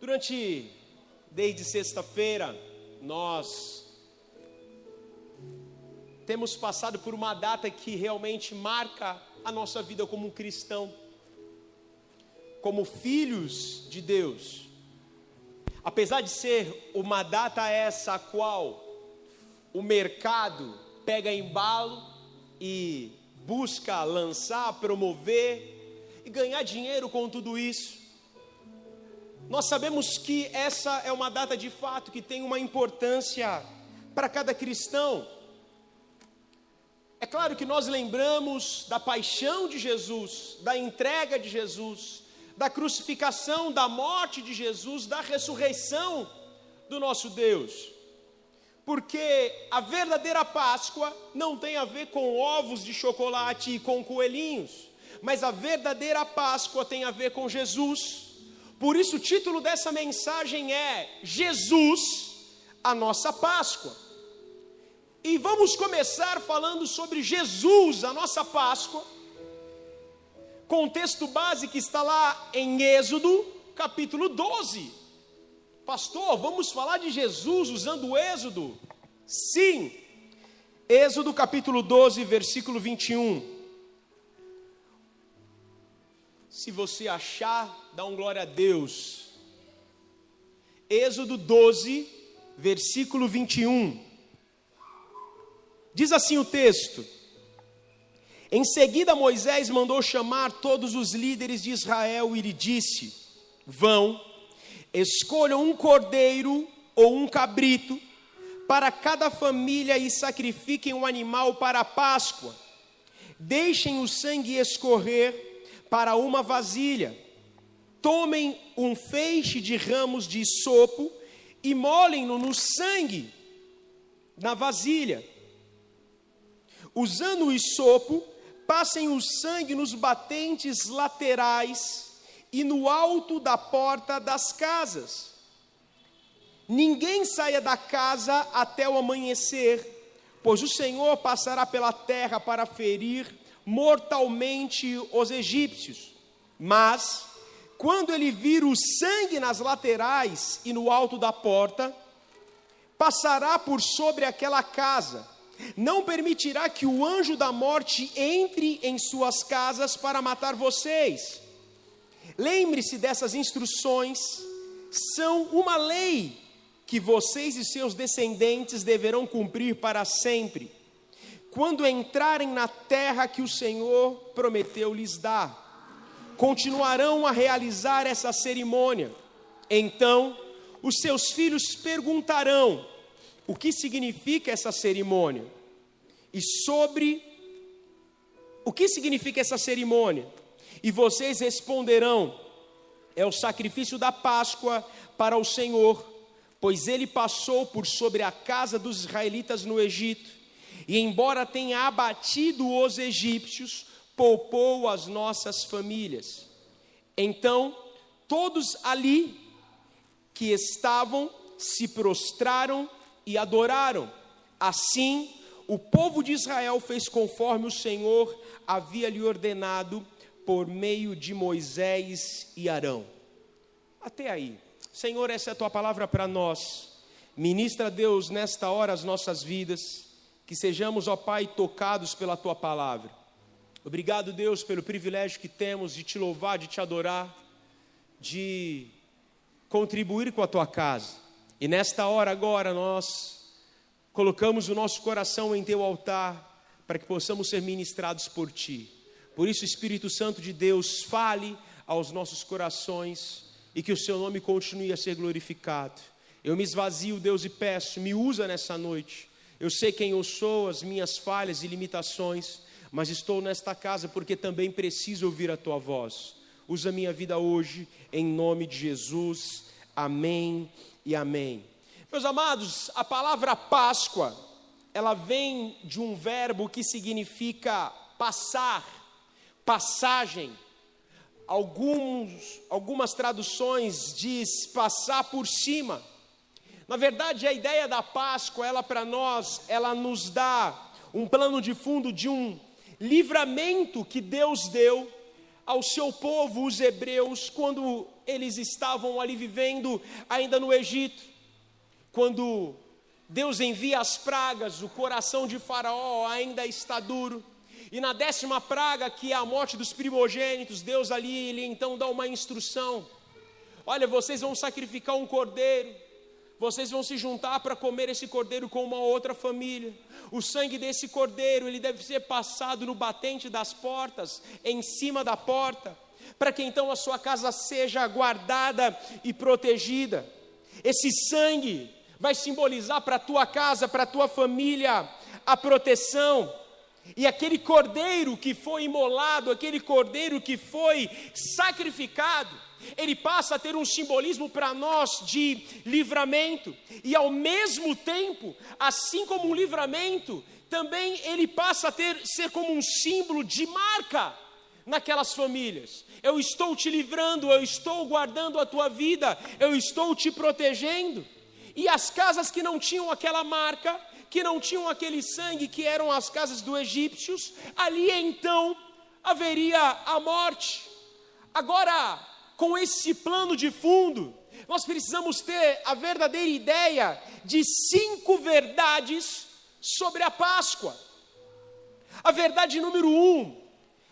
Durante, desde sexta-feira, nós temos passado por uma data que realmente marca a nossa vida como cristão, como filhos de Deus. Apesar de ser uma data essa a qual o mercado pega embalo e busca lançar, promover e ganhar dinheiro com tudo isso, nós sabemos que essa é uma data de fato que tem uma importância para cada cristão. É claro que nós lembramos da paixão de Jesus, da entrega de Jesus, da crucificação, da morte de Jesus, da ressurreição do nosso Deus. Porque a verdadeira Páscoa não tem a ver com ovos de chocolate e com coelhinhos, mas a verdadeira Páscoa tem a ver com Jesus por isso, o título dessa mensagem é Jesus, a nossa Páscoa. E vamos começar falando sobre Jesus, a nossa Páscoa. Contexto base que está lá em Êxodo, capítulo 12. Pastor, vamos falar de Jesus usando o Êxodo? Sim. Êxodo capítulo 12, versículo 21. Se você achar, dá um glória a Deus. Êxodo 12, versículo 21. Diz assim o texto: Em seguida Moisés mandou chamar todos os líderes de Israel e lhe disse: Vão, escolham um cordeiro ou um cabrito para cada família e sacrifiquem um animal para a Páscoa. Deixem o sangue escorrer para uma vasilha. Tomem um feixe de ramos de sopo e molem-no no sangue na vasilha. Usando o sopo, passem o sangue nos batentes laterais e no alto da porta das casas. Ninguém saia da casa até o amanhecer, pois o Senhor passará pela terra para ferir mortalmente os egípcios. Mas, quando ele vir o sangue nas laterais e no alto da porta, passará por sobre aquela casa, não permitirá que o anjo da morte entre em suas casas para matar vocês. Lembre-se dessas instruções, são uma lei que vocês e seus descendentes deverão cumprir para sempre quando entrarem na terra que o Senhor prometeu lhes dar. Continuarão a realizar essa cerimônia. Então, os seus filhos perguntarão o que significa essa cerimônia e sobre o que significa essa cerimônia. E vocês responderão: é o sacrifício da Páscoa para o Senhor, pois ele passou por sobre a casa dos israelitas no Egito e embora tenha abatido os egípcios, poupou as nossas famílias. Então, todos ali que estavam se prostraram e adoraram. Assim, o povo de Israel fez conforme o Senhor havia lhe ordenado por meio de Moisés e Arão. Até aí. Senhor, essa é a tua palavra para nós. Ministra, Deus, nesta hora as nossas vidas que sejamos, ó Pai, tocados pela tua palavra. Obrigado, Deus, pelo privilégio que temos de te louvar, de te adorar, de contribuir com a tua casa. E nesta hora agora nós colocamos o nosso coração em teu altar para que possamos ser ministrados por ti. Por isso, Espírito Santo de Deus, fale aos nossos corações e que o seu nome continue a ser glorificado. Eu me esvazio, Deus, e peço, me usa nessa noite eu sei quem eu sou, as minhas falhas e limitações, mas estou nesta casa porque também preciso ouvir a tua voz. Usa minha vida hoje, em nome de Jesus. Amém e amém. Meus amados, a palavra Páscoa, ela vem de um verbo que significa passar, passagem. Alguns, algumas traduções diz passar por cima. Na verdade, a ideia da Páscoa, ela para nós, ela nos dá um plano de fundo de um livramento que Deus deu ao seu povo, os hebreus, quando eles estavam ali vivendo ainda no Egito. Quando Deus envia as pragas, o coração de Faraó ainda está duro. E na décima praga, que é a morte dos primogênitos, Deus ali, ele então dá uma instrução: Olha, vocês vão sacrificar um cordeiro, vocês vão se juntar para comer esse cordeiro com uma outra família. O sangue desse cordeiro, ele deve ser passado no batente das portas, em cima da porta, para que então a sua casa seja guardada e protegida. Esse sangue vai simbolizar para a tua casa, para a tua família, a proteção. E aquele cordeiro que foi imolado, aquele cordeiro que foi sacrificado, ele passa a ter um simbolismo para nós de livramento, e ao mesmo tempo, assim como um livramento, também ele passa a ter ser como um símbolo de marca naquelas famílias. Eu estou te livrando, eu estou guardando a tua vida, eu estou te protegendo. E as casas que não tinham aquela marca, que não tinham aquele sangue, que eram as casas dos egípcios, ali então haveria a morte. Agora, com esse plano de fundo, nós precisamos ter a verdadeira ideia de cinco verdades sobre a Páscoa. A verdade número um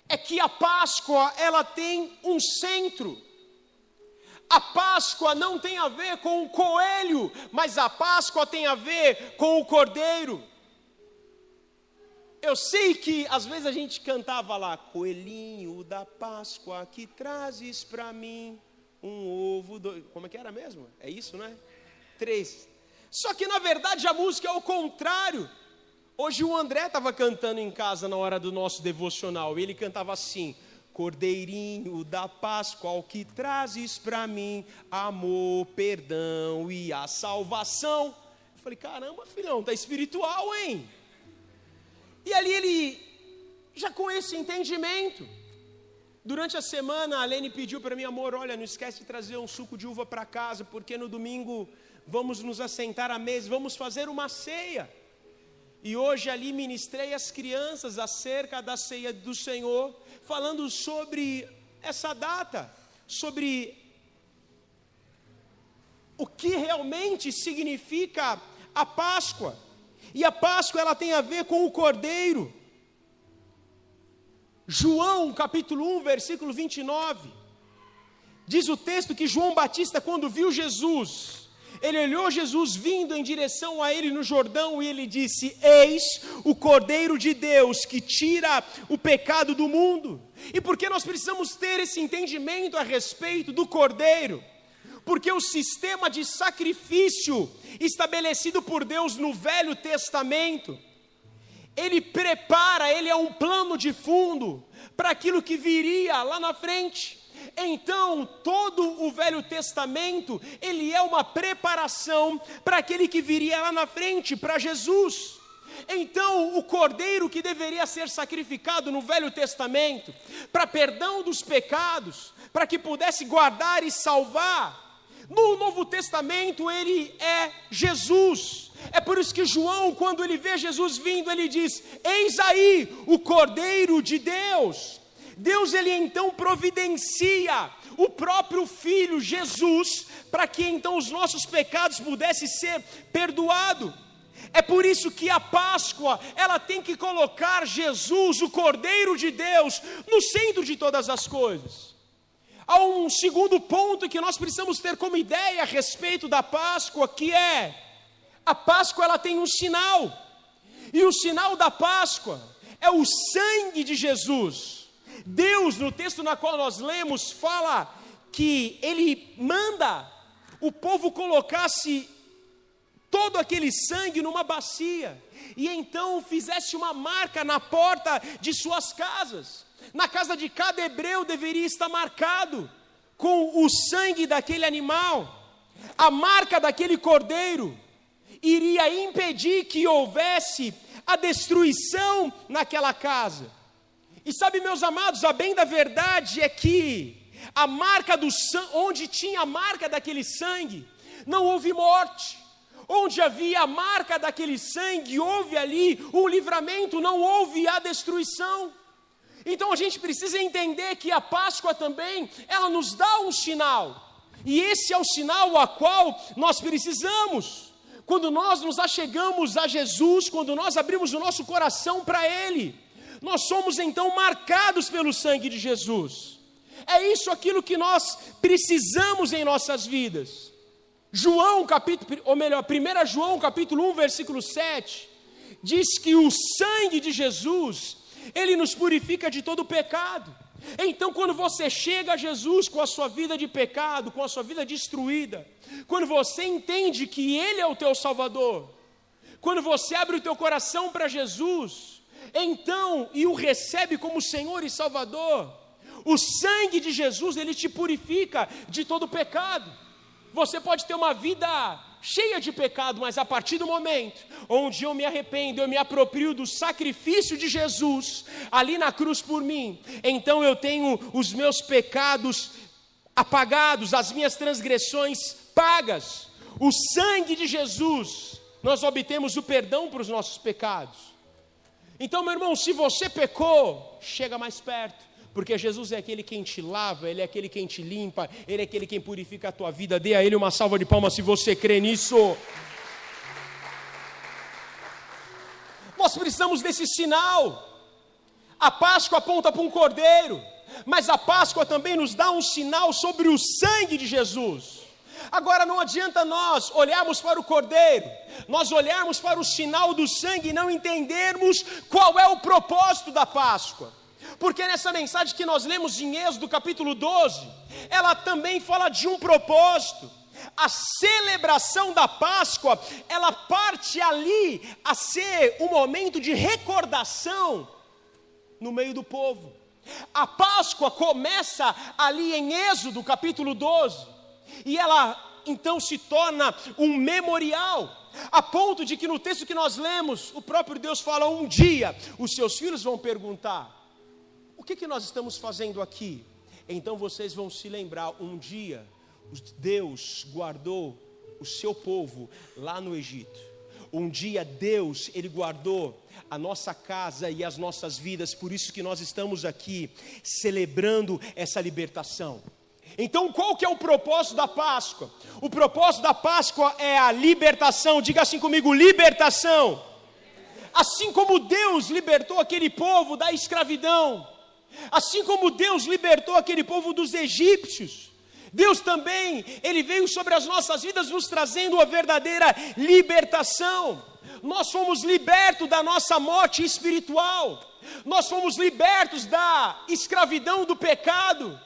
é que a Páscoa ela tem um centro. A Páscoa não tem a ver com o coelho, mas a Páscoa tem a ver com o cordeiro. Eu sei que às vezes a gente cantava lá, coelhinho da Páscoa que trazes para mim um ovo, como é que era mesmo? É isso, né? Três. Só que na verdade a música é o contrário. Hoje o André estava cantando em casa na hora do nosso devocional e ele cantava assim: Cordeirinho da Páscoa, que trazes para mim amor, perdão e a salvação. Eu falei: caramba, filhão, tá espiritual, hein? E ali ele, já com esse entendimento, durante a semana a Lene pediu para mim, amor, olha, não esquece de trazer um suco de uva para casa, porque no domingo vamos nos assentar à mesa, vamos fazer uma ceia. E hoje ali ministrei as crianças acerca da ceia do Senhor, falando sobre essa data, sobre o que realmente significa a Páscoa. E a Páscoa ela tem a ver com o Cordeiro. João, capítulo 1, versículo 29. Diz o texto que João Batista, quando viu Jesus, ele olhou Jesus vindo em direção a ele no Jordão e ele disse: Eis o Cordeiro de Deus que tira o pecado do mundo. E por que nós precisamos ter esse entendimento a respeito do Cordeiro? Porque o sistema de sacrifício estabelecido por Deus no Velho Testamento, ele prepara, ele é um plano de fundo para aquilo que viria lá na frente. Então, todo o Velho Testamento, ele é uma preparação para aquele que viria lá na frente, para Jesus. Então, o cordeiro que deveria ser sacrificado no Velho Testamento, para perdão dos pecados, para que pudesse guardar e salvar, no Novo Testamento ele é Jesus. É por isso que João, quando ele vê Jesus vindo, ele diz: Eis aí o Cordeiro de Deus. Deus ele então providencia o próprio filho Jesus para que então os nossos pecados pudessem ser perdoados. É por isso que a Páscoa, ela tem que colocar Jesus, o Cordeiro de Deus, no centro de todas as coisas. Há um segundo ponto que nós precisamos ter como ideia a respeito da Páscoa, que é a Páscoa ela tem um sinal. E o sinal da Páscoa é o sangue de Jesus. Deus, no texto na qual nós lemos, fala que ele manda o povo colocasse todo aquele sangue numa bacia e então fizesse uma marca na porta de suas casas. Na casa de cada hebreu deveria estar marcado com o sangue daquele animal, a marca daquele cordeiro iria impedir que houvesse a destruição naquela casa. E sabe, meus amados, a bem da verdade é que a marca do sangue, onde tinha a marca daquele sangue, não houve morte. Onde havia a marca daquele sangue, houve ali um livramento, não houve a destruição. Então a gente precisa entender que a Páscoa também, ela nos dá um sinal. E esse é o sinal a qual nós precisamos. Quando nós nos achegamos a Jesus, quando nós abrimos o nosso coração para Ele, nós somos então marcados pelo sangue de Jesus. É isso aquilo que nós precisamos em nossas vidas. João capítulo, ou melhor, 1 João capítulo 1, versículo 7, diz que o sangue de Jesus, ele nos purifica de todo pecado. Então, quando você chega a Jesus com a sua vida de pecado, com a sua vida destruída, quando você entende que Ele é o teu Salvador, quando você abre o teu coração para Jesus, então e o recebe como Senhor e Salvador, o sangue de Jesus ele te purifica de todo pecado. Você pode ter uma vida cheia de pecado, mas a partir do momento onde eu me arrependo, eu me aproprio do sacrifício de Jesus ali na cruz por mim, então eu tenho os meus pecados apagados, as minhas transgressões pagas. O sangue de Jesus, nós obtemos o perdão para os nossos pecados. Então, meu irmão, se você pecou, chega mais perto porque Jesus é aquele quem te lava, Ele é aquele quem te limpa, Ele é aquele quem purifica a tua vida. Dê a Ele uma salva de palmas se você crê nisso. Nós precisamos desse sinal. A Páscoa aponta para um cordeiro, mas a Páscoa também nos dá um sinal sobre o sangue de Jesus. Agora não adianta nós olharmos para o cordeiro, nós olharmos para o sinal do sangue e não entendermos qual é o propósito da Páscoa. Porque nessa mensagem que nós lemos em Êxodo capítulo 12, ela também fala de um propósito. A celebração da Páscoa, ela parte ali a ser um momento de recordação no meio do povo. A Páscoa começa ali em Êxodo capítulo 12, e ela então se torna um memorial, a ponto de que no texto que nós lemos, o próprio Deus fala: um dia os seus filhos vão perguntar: que, que nós estamos fazendo aqui? Então vocês vão se lembrar: um dia Deus guardou o seu povo lá no Egito. Um dia Deus, Ele guardou a nossa casa e as nossas vidas, por isso que nós estamos aqui celebrando essa libertação. Então, qual que é o propósito da Páscoa? O propósito da Páscoa é a libertação. Diga assim comigo, libertação. Assim como Deus libertou aquele povo da escravidão, Assim como Deus libertou aquele povo dos egípcios, Deus também, Ele veio sobre as nossas vidas nos trazendo a verdadeira libertação. Nós fomos libertos da nossa morte espiritual, nós fomos libertos da escravidão do pecado.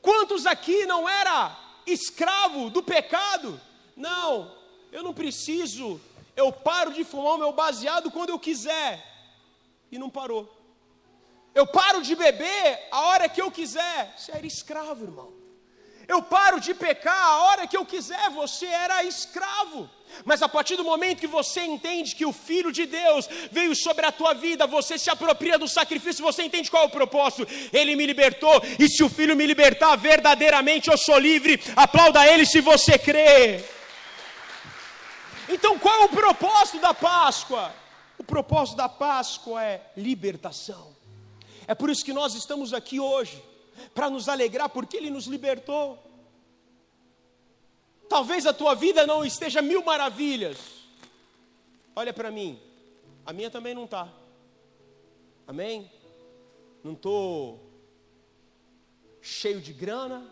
Quantos aqui não era escravo do pecado? Não, eu não preciso, eu paro de fumar o meu baseado quando eu quiser. E não parou. Eu paro de beber a hora que eu quiser. Você era escravo, irmão. Eu paro de pecar a hora que eu quiser. Você era escravo. Mas a partir do momento que você entende que o Filho de Deus veio sobre a tua vida, você se apropria do sacrifício, você entende qual é o propósito. Ele me libertou, e se o Filho me libertar, verdadeiramente eu sou livre. Aplauda Ele se você crê. Então qual é o propósito da Páscoa? O propósito da Páscoa é libertação. É por isso que nós estamos aqui hoje, para nos alegrar, porque Ele nos libertou. Talvez a tua vida não esteja mil maravilhas. Olha para mim, a minha também não está. Amém? Não estou cheio de grana,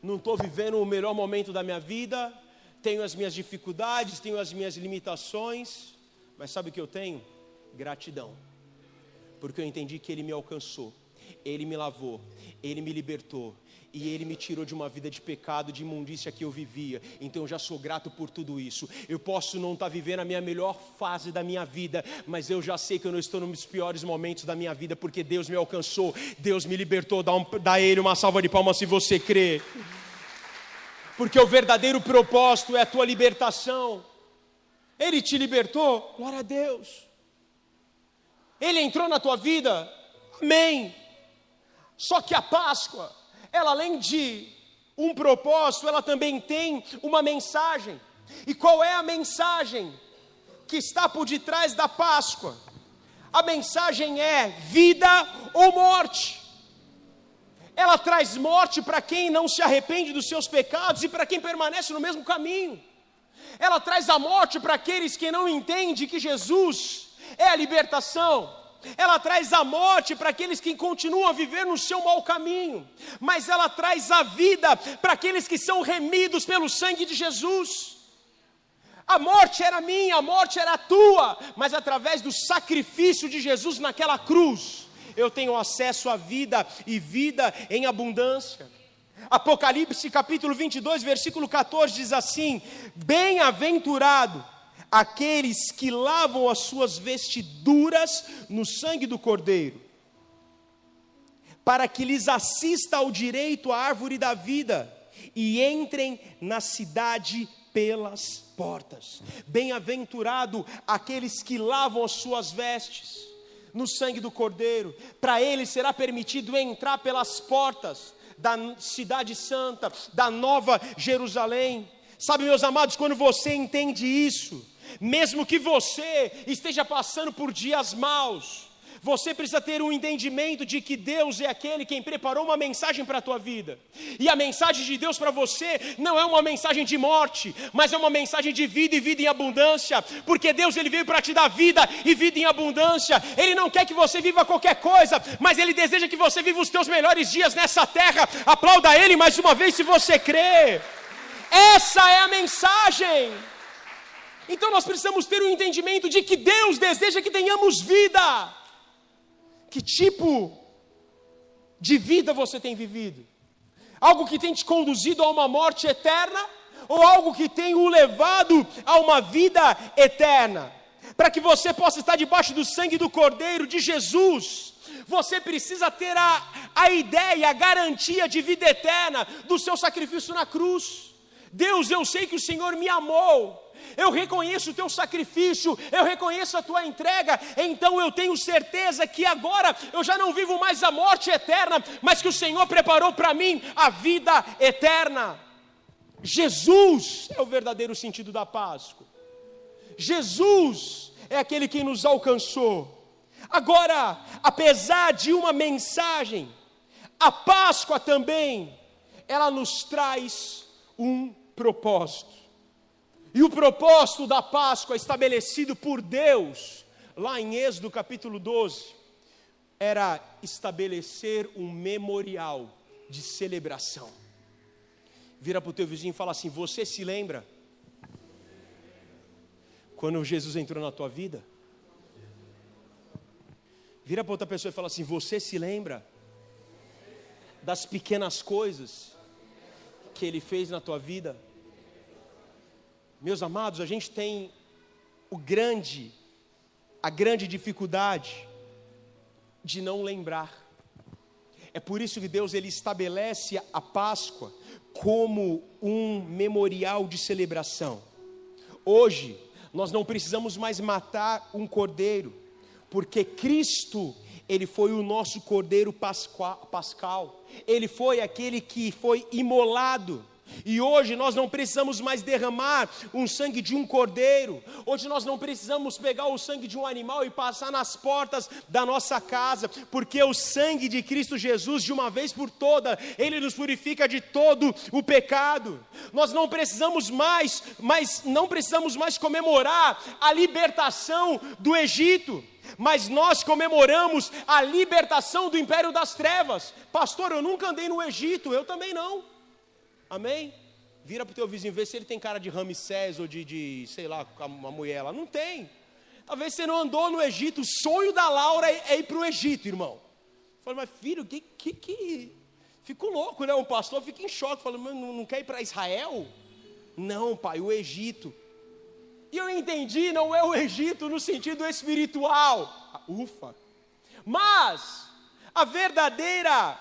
não estou vivendo o melhor momento da minha vida, tenho as minhas dificuldades, tenho as minhas limitações, mas sabe o que eu tenho? Gratidão porque eu entendi que Ele me alcançou, Ele me lavou, Ele me libertou, e Ele me tirou de uma vida de pecado, de imundícia que eu vivia. Então eu já sou grato por tudo isso. Eu posso não estar tá vivendo a minha melhor fase da minha vida, mas eu já sei que eu não estou nos piores momentos da minha vida, porque Deus me alcançou, Deus me libertou. Dá, um, dá Ele uma salva de palmas se você crê. Porque o verdadeiro propósito é a tua libertação. Ele te libertou, glória a Deus. Ele entrou na tua vida, amém. Só que a Páscoa, ela além de um propósito, ela também tem uma mensagem. E qual é a mensagem que está por detrás da Páscoa? A mensagem é vida ou morte. Ela traz morte para quem não se arrepende dos seus pecados e para quem permanece no mesmo caminho. Ela traz a morte para aqueles que não entendem que Jesus é a libertação. Ela traz a morte para aqueles que continuam a viver no seu mau caminho, mas ela traz a vida para aqueles que são remidos pelo sangue de Jesus. A morte era minha, a morte era tua, mas através do sacrifício de Jesus naquela cruz, eu tenho acesso à vida e vida em abundância. Apocalipse capítulo 22, versículo 14 diz assim: Bem-aventurado aqueles que lavam as suas vestiduras no sangue do Cordeiro, para que lhes assista ao direito à árvore da vida e entrem na cidade pelas portas. Bem-aventurado aqueles que lavam as suas vestes no sangue do Cordeiro, para eles será permitido entrar pelas portas da cidade santa, da nova Jerusalém. Sabe, meus amados, quando você entende isso, mesmo que você esteja passando por dias maus, você precisa ter um entendimento de que Deus é aquele quem preparou uma mensagem para a tua vida. E a mensagem de Deus para você não é uma mensagem de morte, mas é uma mensagem de vida e vida em abundância, porque Deus ele veio para te dar vida e vida em abundância. Ele não quer que você viva qualquer coisa, mas ele deseja que você viva os teus melhores dias nessa terra. Aplauda ele mais uma vez se você crê. Essa é a mensagem. Então nós precisamos ter o um entendimento de que Deus deseja que tenhamos vida. Que tipo de vida você tem vivido? Algo que tem te conduzido a uma morte eterna ou algo que tem o levado a uma vida eterna? Para que você possa estar debaixo do sangue do Cordeiro de Jesus, você precisa ter a, a ideia, a garantia de vida eterna do seu sacrifício na cruz. Deus, eu sei que o Senhor me amou, eu reconheço o teu sacrifício, eu reconheço a tua entrega, então eu tenho certeza que agora eu já não vivo mais a morte eterna, mas que o Senhor preparou para mim a vida eterna. Jesus é o verdadeiro sentido da Páscoa. Jesus é aquele que nos alcançou. Agora, apesar de uma mensagem, a Páscoa também, ela nos traz um propósito. E o propósito da Páscoa estabelecido por Deus, lá em Êxodo capítulo 12, era estabelecer um memorial de celebração. Vira para o teu vizinho e fala assim: Você se lembra quando Jesus entrou na tua vida? Vira para outra pessoa e fala assim: Você se lembra das pequenas coisas que Ele fez na tua vida? Meus amados, a gente tem o grande, a grande dificuldade de não lembrar. É por isso que Deus ele estabelece a Páscoa como um memorial de celebração. Hoje, nós não precisamos mais matar um cordeiro, porque Cristo, ele foi o nosso cordeiro pascal. Ele foi aquele que foi imolado e hoje nós não precisamos mais derramar um sangue de um cordeiro. Hoje nós não precisamos pegar o sangue de um animal e passar nas portas da nossa casa, porque o sangue de Cristo Jesus, de uma vez por toda, ele nos purifica de todo o pecado. Nós não precisamos mais, mas não precisamos mais comemorar a libertação do Egito mas nós comemoramos a libertação do império das trevas. Pastor, eu nunca andei no Egito, eu também não. Amém? Vira para o teu vizinho, vê se ele tem cara de Ramsés ou de, de, sei lá, uma mulher lá. Não tem. Talvez você não andou no Egito. O sonho da Laura é, é ir para o Egito, irmão. Falei, mas filho, que, que, que. Fico louco, né? Um pastor fica em choque. Falei, mas não quer ir para Israel? Não, pai, o Egito. E eu entendi, não é o Egito no sentido espiritual. Ufa. Mas a verdadeira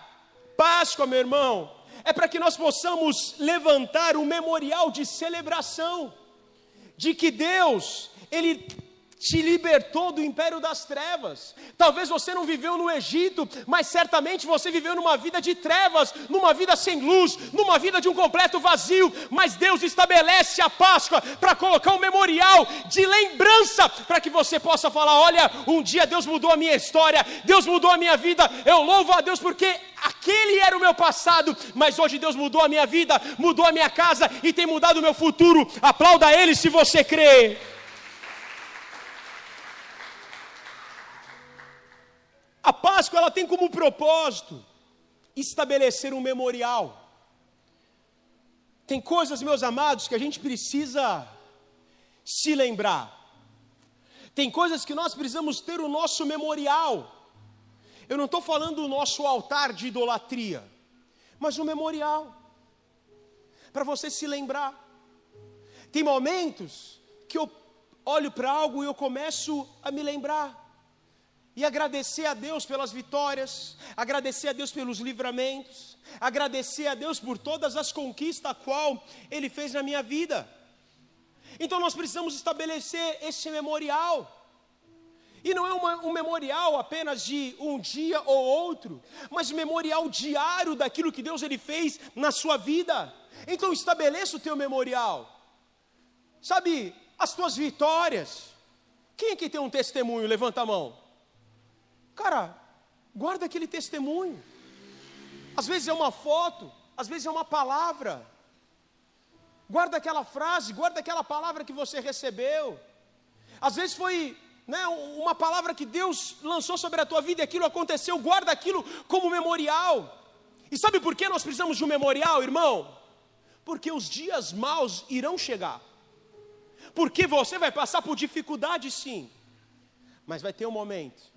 Páscoa, meu irmão, é para que nós possamos levantar um memorial de celebração, de que Deus, Ele te libertou do império das trevas. Talvez você não viveu no Egito, mas certamente você viveu numa vida de trevas, numa vida sem luz, numa vida de um completo vazio. Mas Deus estabelece a Páscoa para colocar um memorial de lembrança, para que você possa falar: olha, um dia Deus mudou a minha história, Deus mudou a minha vida. Eu louvo a Deus porque aquele era o meu passado, mas hoje Deus mudou a minha vida, mudou a minha casa e tem mudado o meu futuro. Aplauda Ele se você crê. A Páscoa ela tem como propósito estabelecer um memorial. Tem coisas, meus amados, que a gente precisa se lembrar. Tem coisas que nós precisamos ter o nosso memorial. Eu não estou falando do nosso altar de idolatria, mas um memorial. Para você se lembrar. Tem momentos que eu olho para algo e eu começo a me lembrar e agradecer a Deus pelas vitórias, agradecer a Deus pelos livramentos, agradecer a Deus por todas as conquistas a qual Ele fez na minha vida. Então nós precisamos estabelecer esse memorial. E não é uma, um memorial apenas de um dia ou outro, mas memorial diário daquilo que Deus ele fez na sua vida. Então estabeleça o teu memorial. Sabe, as tuas vitórias. Quem aqui tem um testemunho? Levanta a mão. Cara, guarda aquele testemunho. Às vezes é uma foto, às vezes é uma palavra. Guarda aquela frase, guarda aquela palavra que você recebeu. Às vezes foi né, uma palavra que Deus lançou sobre a tua vida e aquilo aconteceu, guarda aquilo como memorial. E sabe por que nós precisamos de um memorial, irmão? Porque os dias maus irão chegar. Porque você vai passar por dificuldade, sim. Mas vai ter um momento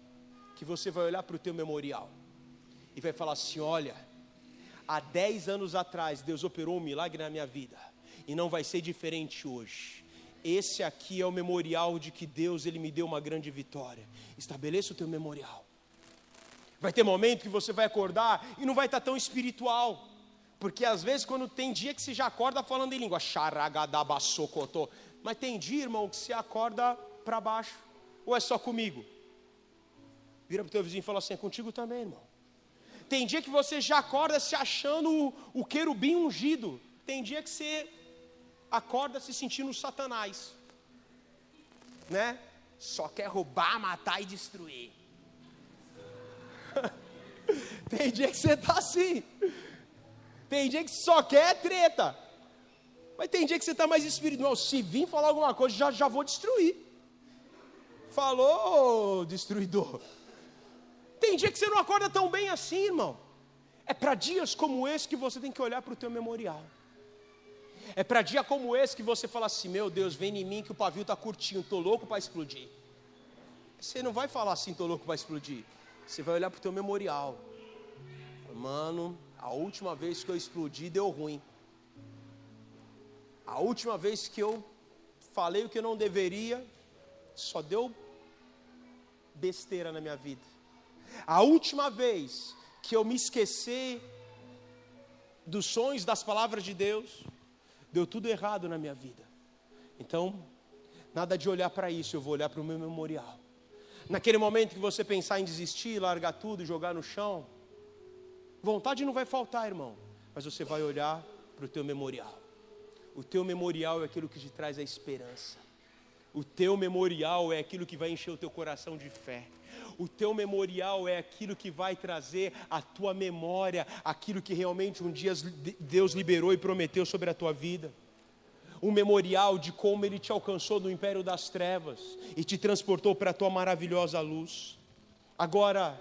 que você vai olhar para o teu memorial e vai falar assim: olha, há 10 anos atrás Deus operou um milagre na minha vida e não vai ser diferente hoje. Esse aqui é o memorial de que Deus ele me deu uma grande vitória. Estabeleça o teu memorial. Vai ter momento que você vai acordar e não vai estar tão espiritual. Porque às vezes quando tem dia que você já acorda falando em língua, xaragadabasocotô. Mas tem dia, irmão, que você acorda para baixo. Ou é só comigo? Vira para o teu vizinho e fala assim: é contigo também, irmão. Tem dia que você já acorda se achando o, o querubim ungido. Tem dia que você acorda se sentindo Satanás. Né? Só quer roubar, matar e destruir. Tem dia que você está assim. Tem dia que só quer treta. Mas tem dia que você está mais espiritual. Se vir falar alguma coisa, já, já vou destruir. Falou, destruidor. Tem dia que você não acorda tão bem assim, irmão. É para dias como esse que você tem que olhar para o teu memorial. É para dia como esse que você fala assim: Meu Deus, vem em mim que o pavio está curtinho, estou louco para explodir. Você não vai falar assim, estou louco para explodir. Você vai olhar para o teu memorial. Mano, a última vez que eu explodi deu ruim. A última vez que eu falei o que eu não deveria, só deu besteira na minha vida. A última vez que eu me esqueci dos sonhos, das palavras de Deus, deu tudo errado na minha vida. Então, nada de olhar para isso, eu vou olhar para o meu memorial. Naquele momento que você pensar em desistir, largar tudo jogar no chão, vontade não vai faltar, irmão, mas você vai olhar para o teu memorial. O teu memorial é aquilo que te traz a esperança. O teu memorial é aquilo que vai encher o teu coração de fé. O teu memorial é aquilo que vai trazer a tua memória, aquilo que realmente um dia Deus liberou e prometeu sobre a tua vida. Um memorial de como Ele te alcançou do império das trevas e te transportou para a tua maravilhosa luz. Agora,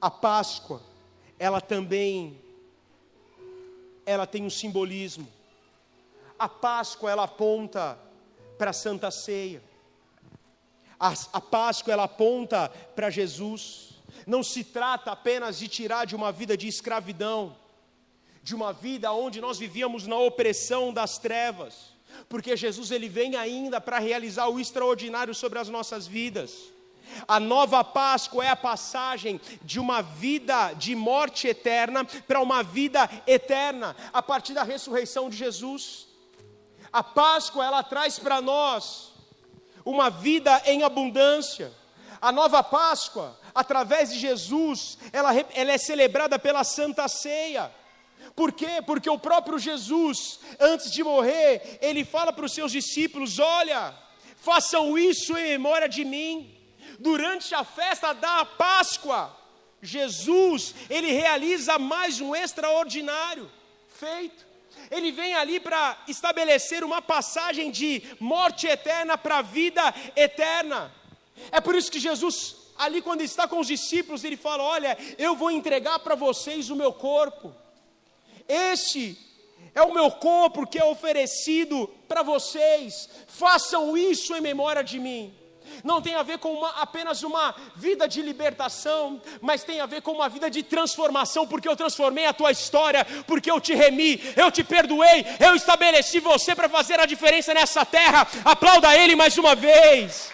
a Páscoa, ela também, ela tem um simbolismo. A Páscoa, ela aponta para a Santa Ceia. A, a Páscoa ela aponta para Jesus. Não se trata apenas de tirar de uma vida de escravidão, de uma vida onde nós vivíamos na opressão das trevas, porque Jesus ele vem ainda para realizar o extraordinário sobre as nossas vidas. A nova Páscoa é a passagem de uma vida de morte eterna para uma vida eterna, a partir da ressurreição de Jesus. A Páscoa ela traz para nós uma vida em abundância. A nova Páscoa, através de Jesus, ela, ela é celebrada pela Santa Ceia. Por quê? Porque o próprio Jesus, antes de morrer, ele fala para os seus discípulos: Olha, façam isso em memória de mim. Durante a festa da Páscoa, Jesus, ele realiza mais um extraordinário feito. Ele vem ali para estabelecer uma passagem de morte eterna para vida eterna. É por isso que Jesus, ali quando está com os discípulos, ele fala: Olha, eu vou entregar para vocês o meu corpo. Este é o meu corpo que é oferecido para vocês. Façam isso em memória de mim. Não tem a ver com uma, apenas uma vida de libertação, mas tem a ver com uma vida de transformação, porque eu transformei a tua história, porque eu te remi, eu te perdoei, eu estabeleci você para fazer a diferença nessa terra. Aplauda Ele mais uma vez.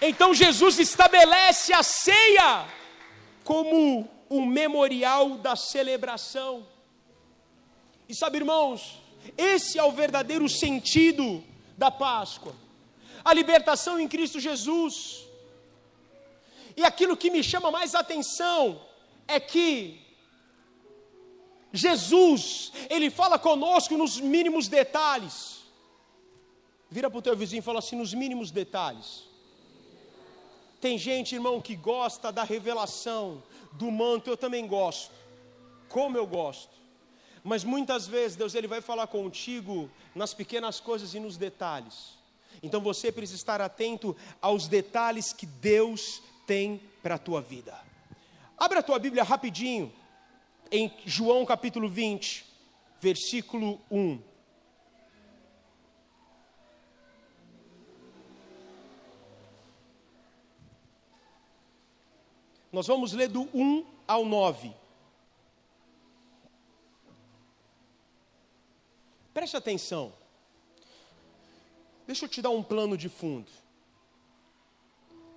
Então Jesus estabelece a ceia como um memorial da celebração. E sabe, irmãos, esse é o verdadeiro sentido da Páscoa. A libertação em Cristo Jesus. E aquilo que me chama mais atenção é que Jesus, ele fala conosco nos mínimos detalhes. Vira para o teu vizinho e fala assim: nos mínimos detalhes. Tem gente, irmão, que gosta da revelação, do manto, eu também gosto. Como eu gosto. Mas muitas vezes Deus ele vai falar contigo nas pequenas coisas e nos detalhes. Então você precisa estar atento aos detalhes que Deus tem para a tua vida. Abra a tua Bíblia rapidinho em João capítulo 20, versículo 1. Nós vamos ler do 1 ao 9. Preste atenção. Deixa eu te dar um plano de fundo.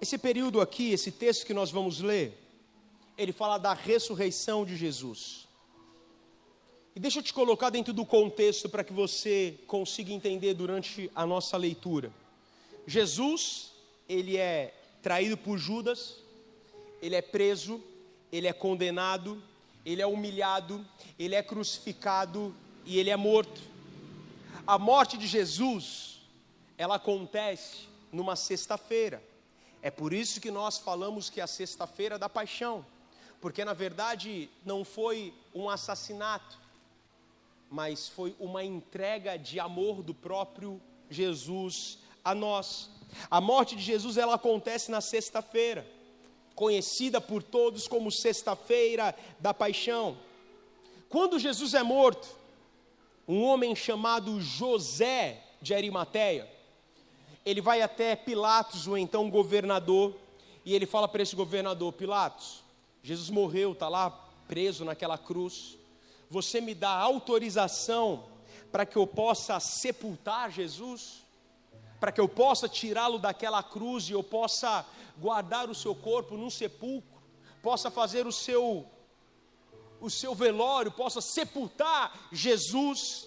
Esse período aqui, esse texto que nós vamos ler, ele fala da ressurreição de Jesus. E deixa eu te colocar dentro do contexto para que você consiga entender durante a nossa leitura. Jesus, ele é traído por Judas, ele é preso, ele é condenado, ele é humilhado, ele é crucificado e ele é morto. A morte de Jesus, ela acontece numa sexta-feira. É por isso que nós falamos que é a sexta-feira da paixão, porque na verdade não foi um assassinato, mas foi uma entrega de amor do próprio Jesus a nós. A morte de Jesus ela acontece na sexta-feira conhecida por todos como Sexta-feira da Paixão. Quando Jesus é morto, um homem chamado José de Arimateia, ele vai até Pilatos, o então governador, e ele fala para esse governador: Pilatos, Jesus morreu, está lá preso naquela cruz. Você me dá autorização para que eu possa sepultar Jesus? Para que eu possa tirá-lo daquela cruz e eu possa guardar o seu corpo num sepulcro, possa fazer o seu o seu velório, possa sepultar Jesus.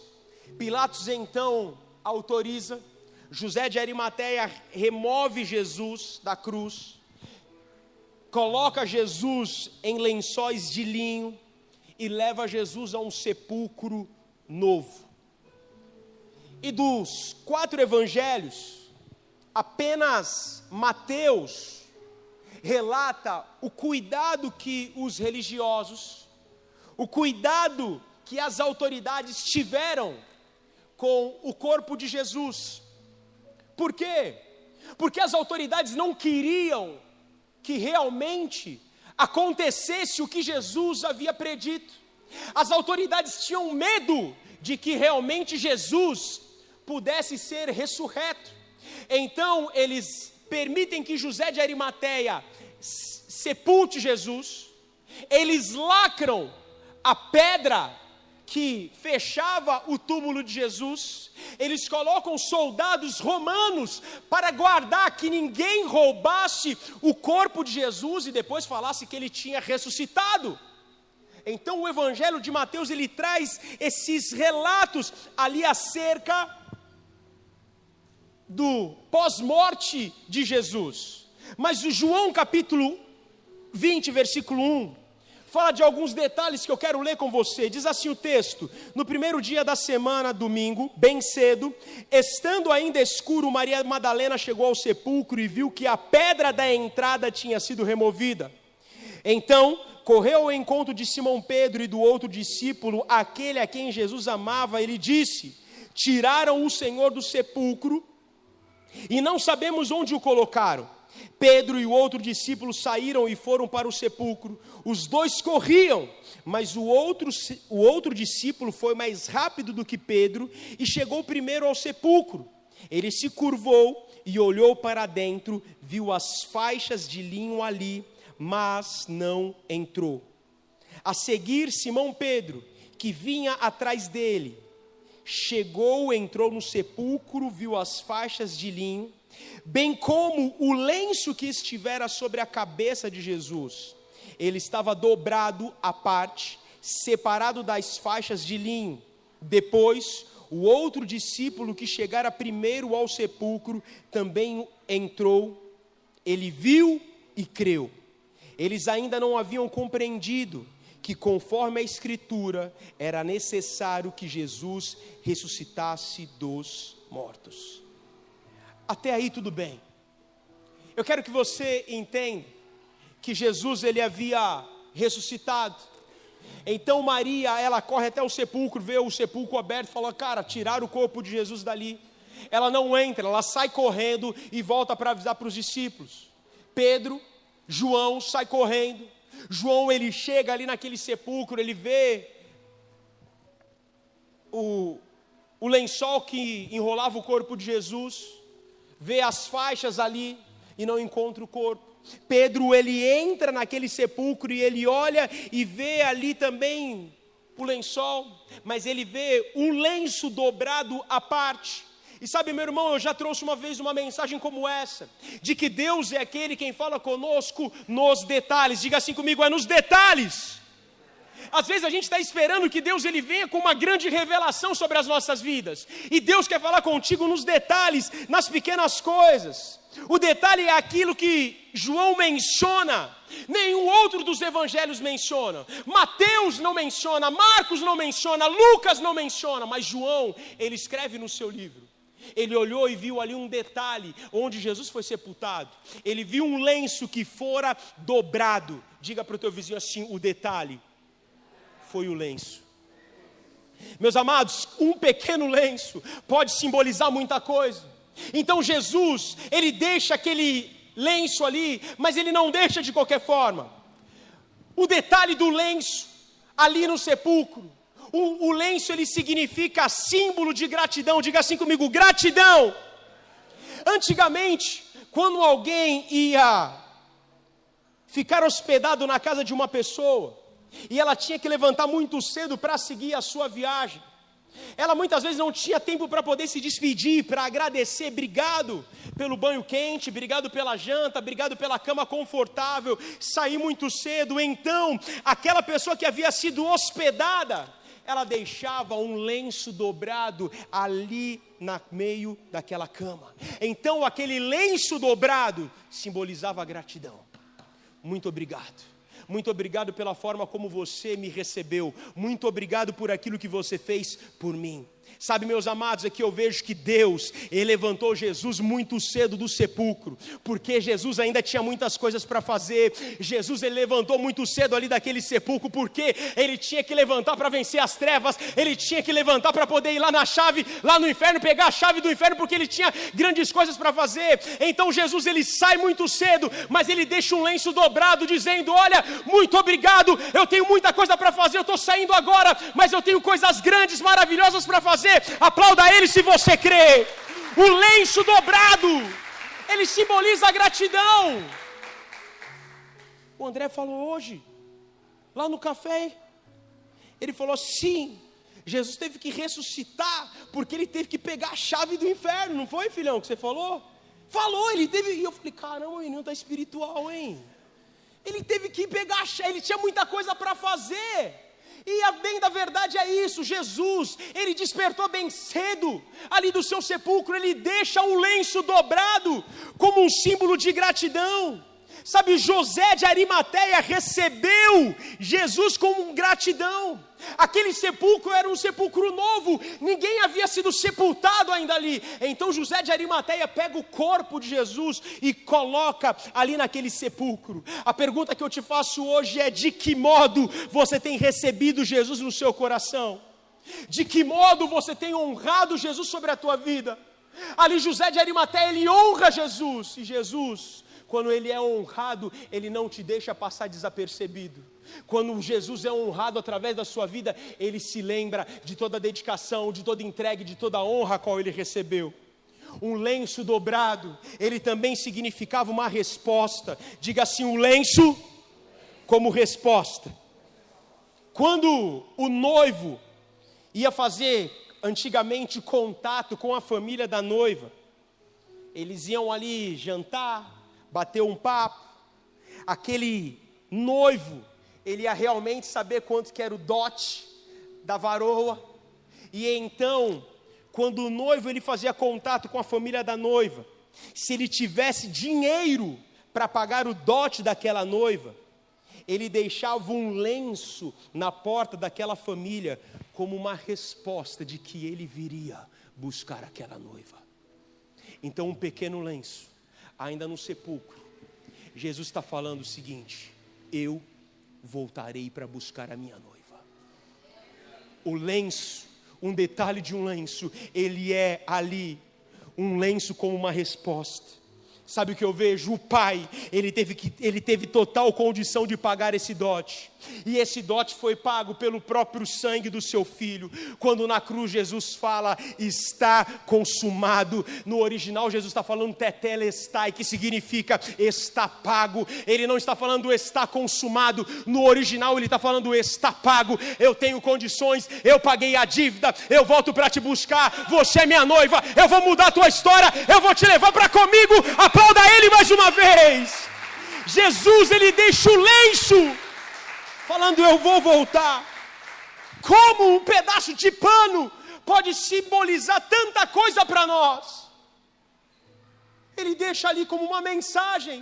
Pilatos então autoriza, José de Arimateia remove Jesus da cruz, coloca Jesus em lençóis de linho e leva Jesus a um sepulcro novo. E dos quatro evangelhos, apenas Mateus relata o cuidado que os religiosos, o cuidado que as autoridades tiveram com o corpo de Jesus. Por quê? Porque as autoridades não queriam que realmente acontecesse o que Jesus havia predito. As autoridades tinham medo de que realmente Jesus pudesse ser ressurreto. Então eles permitem que José de Arimateia sepulte Jesus, eles lacram a pedra que fechava o túmulo de Jesus, eles colocam soldados romanos para guardar que ninguém roubasse o corpo de Jesus e depois falasse que ele tinha ressuscitado. Então o evangelho de Mateus ele traz esses relatos ali acerca do pós-morte de Jesus. Mas o João capítulo 20, versículo 1, fala de alguns detalhes que eu quero ler com você. Diz assim o texto: No primeiro dia da semana, domingo, bem cedo, estando ainda escuro, Maria Madalena chegou ao sepulcro e viu que a pedra da entrada tinha sido removida. Então, correu ao encontro de Simão Pedro e do outro discípulo, aquele a quem Jesus amava, ele disse: Tiraram o Senhor do sepulcro e não sabemos onde o colocaram. Pedro e o outro discípulo saíram e foram para o sepulcro. Os dois corriam, mas o outro, o outro discípulo foi mais rápido do que Pedro e chegou primeiro ao sepulcro. Ele se curvou e olhou para dentro, viu as faixas de linho ali, mas não entrou. A seguir, Simão Pedro, que vinha atrás dele, chegou, entrou no sepulcro, viu as faixas de linho, bem como o lenço que estivera sobre a cabeça de Jesus. Ele estava dobrado à parte, separado das faixas de linho. Depois, o outro discípulo que chegara primeiro ao sepulcro também entrou. Ele viu e creu. Eles ainda não haviam compreendido que, conforme a Escritura, era necessário que Jesus ressuscitasse dos mortos. Até aí tudo bem. Eu quero que você entenda que Jesus ele havia ressuscitado. Então Maria, ela corre até o sepulcro, vê o sepulcro aberto fala: "Cara, tirar o corpo de Jesus dali". Ela não entra, ela sai correndo e volta para avisar para os discípulos. Pedro, João sai correndo, João ele chega ali naquele sepulcro, ele vê o, o lençol que enrolava o corpo de Jesus, vê as faixas ali e não encontra o corpo. Pedro ele entra naquele sepulcro e ele olha e vê ali também o lençol, mas ele vê um lenço dobrado à parte. E sabe, meu irmão, eu já trouxe uma vez uma mensagem como essa, de que Deus é aquele quem fala conosco nos detalhes. Diga assim comigo, é nos detalhes. Às vezes a gente está esperando que Deus ele venha com uma grande revelação sobre as nossas vidas. E Deus quer falar contigo nos detalhes, nas pequenas coisas. O detalhe é aquilo que João menciona, nenhum outro dos evangelhos menciona. Mateus não menciona, Marcos não menciona, Lucas não menciona, mas João, ele escreve no seu livro. Ele olhou e viu ali um detalhe onde Jesus foi sepultado. Ele viu um lenço que fora dobrado. Diga para o teu vizinho assim: o detalhe foi o lenço. Meus amados, um pequeno lenço pode simbolizar muita coisa. Então Jesus, ele deixa aquele lenço ali, mas ele não deixa de qualquer forma. O detalhe do lenço ali no sepulcro o, o lenço ele significa símbolo de gratidão. Diga assim comigo: gratidão. Antigamente, quando alguém ia ficar hospedado na casa de uma pessoa, e ela tinha que levantar muito cedo para seguir a sua viagem. Ela muitas vezes não tinha tempo para poder se despedir, para agradecer, obrigado pelo banho quente, obrigado pela janta, obrigado pela cama confortável, sair muito cedo. Então, aquela pessoa que havia sido hospedada, ela deixava um lenço dobrado ali no meio daquela cama. Então aquele lenço dobrado simbolizava gratidão. Muito obrigado. Muito obrigado pela forma como você me recebeu. Muito obrigado por aquilo que você fez por mim. Sabe, meus amados, aqui eu vejo que Deus, Ele levantou Jesus muito cedo do sepulcro, porque Jesus ainda tinha muitas coisas para fazer. Jesus, Ele levantou muito cedo ali daquele sepulcro, porque Ele tinha que levantar para vencer as trevas, Ele tinha que levantar para poder ir lá na chave, lá no inferno, pegar a chave do inferno, porque Ele tinha grandes coisas para fazer. Então Jesus, Ele sai muito cedo, mas Ele deixa um lenço dobrado, dizendo: Olha, muito obrigado, eu tenho muita coisa para fazer, eu estou saindo agora, mas eu tenho coisas grandes, maravilhosas para fazer você, aplauda Ele se você crê. O lenço dobrado, ele simboliza a gratidão. O André falou hoje, lá no café, ele falou sim. Jesus teve que ressuscitar, porque ele teve que pegar a chave do inferno, não foi, filhão, que você falou? Falou, ele teve. E eu falei, caramba, o menino está espiritual, hein? Ele teve que pegar a chave, ele tinha muita coisa para fazer. E a bem da verdade é isso, Jesus, ele despertou bem cedo, ali do seu sepulcro, ele deixa o lenço dobrado como um símbolo de gratidão. Sabe, José de Arimateia recebeu Jesus com gratidão. Aquele sepulcro era um sepulcro novo, ninguém havia sido sepultado ainda ali. Então José de Arimateia pega o corpo de Jesus e coloca ali naquele sepulcro. A pergunta que eu te faço hoje é: de que modo você tem recebido Jesus no seu coração? De que modo você tem honrado Jesus sobre a tua vida? Ali José de Arimateia ele honra Jesus e Jesus quando ele é honrado, ele não te deixa passar desapercebido. Quando Jesus é honrado através da sua vida, ele se lembra de toda a dedicação, de toda a entrega, de toda a honra a qual ele recebeu. Um lenço dobrado, ele também significava uma resposta. Diga assim: um lenço como resposta. Quando o noivo ia fazer antigamente contato com a família da noiva, eles iam ali jantar, bateu um papo, aquele noivo, ele ia realmente saber quanto que era o dote da varoa, e então, quando o noivo ele fazia contato com a família da noiva, se ele tivesse dinheiro para pagar o dote daquela noiva, ele deixava um lenço na porta daquela família como uma resposta de que ele viria buscar aquela noiva. Então, um pequeno lenço ainda no sepulcro, Jesus está falando o seguinte: eu voltarei para buscar a minha noiva. O lenço, um detalhe de um lenço, ele é ali um lenço como uma resposta. Sabe o que eu vejo? O pai, ele teve, que, ele teve total condição de pagar esse dote. E esse dote foi pago pelo próprio sangue do seu filho. Quando na cruz Jesus fala, está consumado. No original, Jesus está falando tetelestai, que significa está pago. Ele não está falando está consumado. No original, ele está falando está pago. Eu tenho condições, eu paguei a dívida, eu volto para te buscar. Você é minha noiva, eu vou mudar a tua história, eu vou te levar para comigo. Aplauda Ele mais uma vez. Jesus, Ele deixa o lenço, falando: Eu vou voltar. Como um pedaço de pano pode simbolizar tanta coisa para nós? Ele deixa ali como uma mensagem,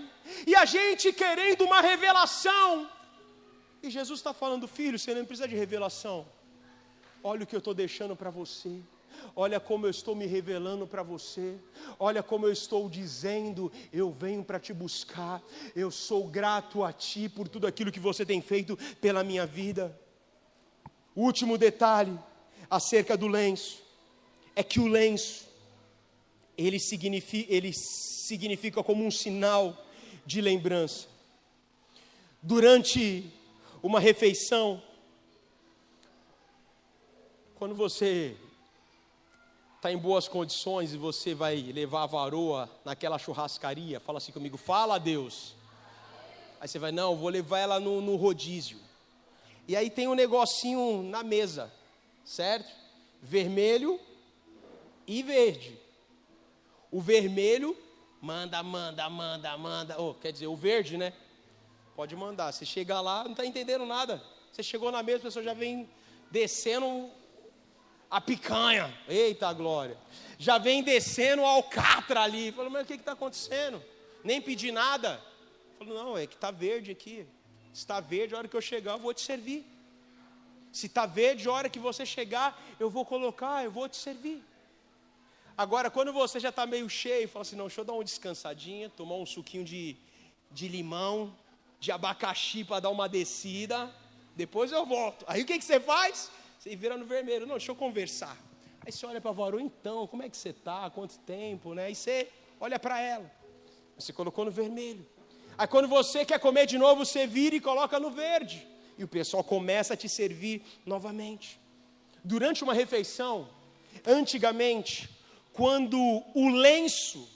e a gente querendo uma revelação. E Jesus está falando, filho, você não precisa de revelação. Olha o que eu estou deixando para você olha como eu estou me revelando para você, olha como eu estou dizendo, eu venho para te buscar, eu sou grato a ti por tudo aquilo que você tem feito pela minha vida. Último detalhe acerca do lenço é que o lenço ele significa, ele significa como um sinal de lembrança. Durante uma refeição, quando você está em boas condições e você vai levar a varoa naquela churrascaria, fala assim comigo, fala a Deus. Aí você vai, não, vou levar ela no, no rodízio. E aí tem um negocinho na mesa, certo? Vermelho e verde. O vermelho, manda, manda, manda, manda. Oh, quer dizer, o verde, né? Pode mandar. Você chega lá, não está entendendo nada. Você chegou na mesa, a pessoa já vem descendo a picanha, eita glória, já vem descendo o alcatra ali. Falou, mas o que está acontecendo? Nem pedi nada. Falou, não, é que está verde aqui. Se está verde, a hora que eu chegar, eu vou te servir. Se está verde, a hora que você chegar, eu vou colocar, eu vou te servir. Agora, quando você já está meio cheio, fala assim: não, deixa eu dar uma descansadinha, tomar um suquinho de, de limão, de abacaxi para dar uma descida, depois eu volto. Aí o que, que você faz? Você vira no vermelho, não, deixa eu conversar. Aí você olha para a varoa, então, como é que você está? Quanto tempo, né? Aí você olha para ela. Você colocou no vermelho. Aí quando você quer comer de novo, você vira e coloca no verde. E o pessoal começa a te servir novamente. Durante uma refeição, antigamente, quando o lenço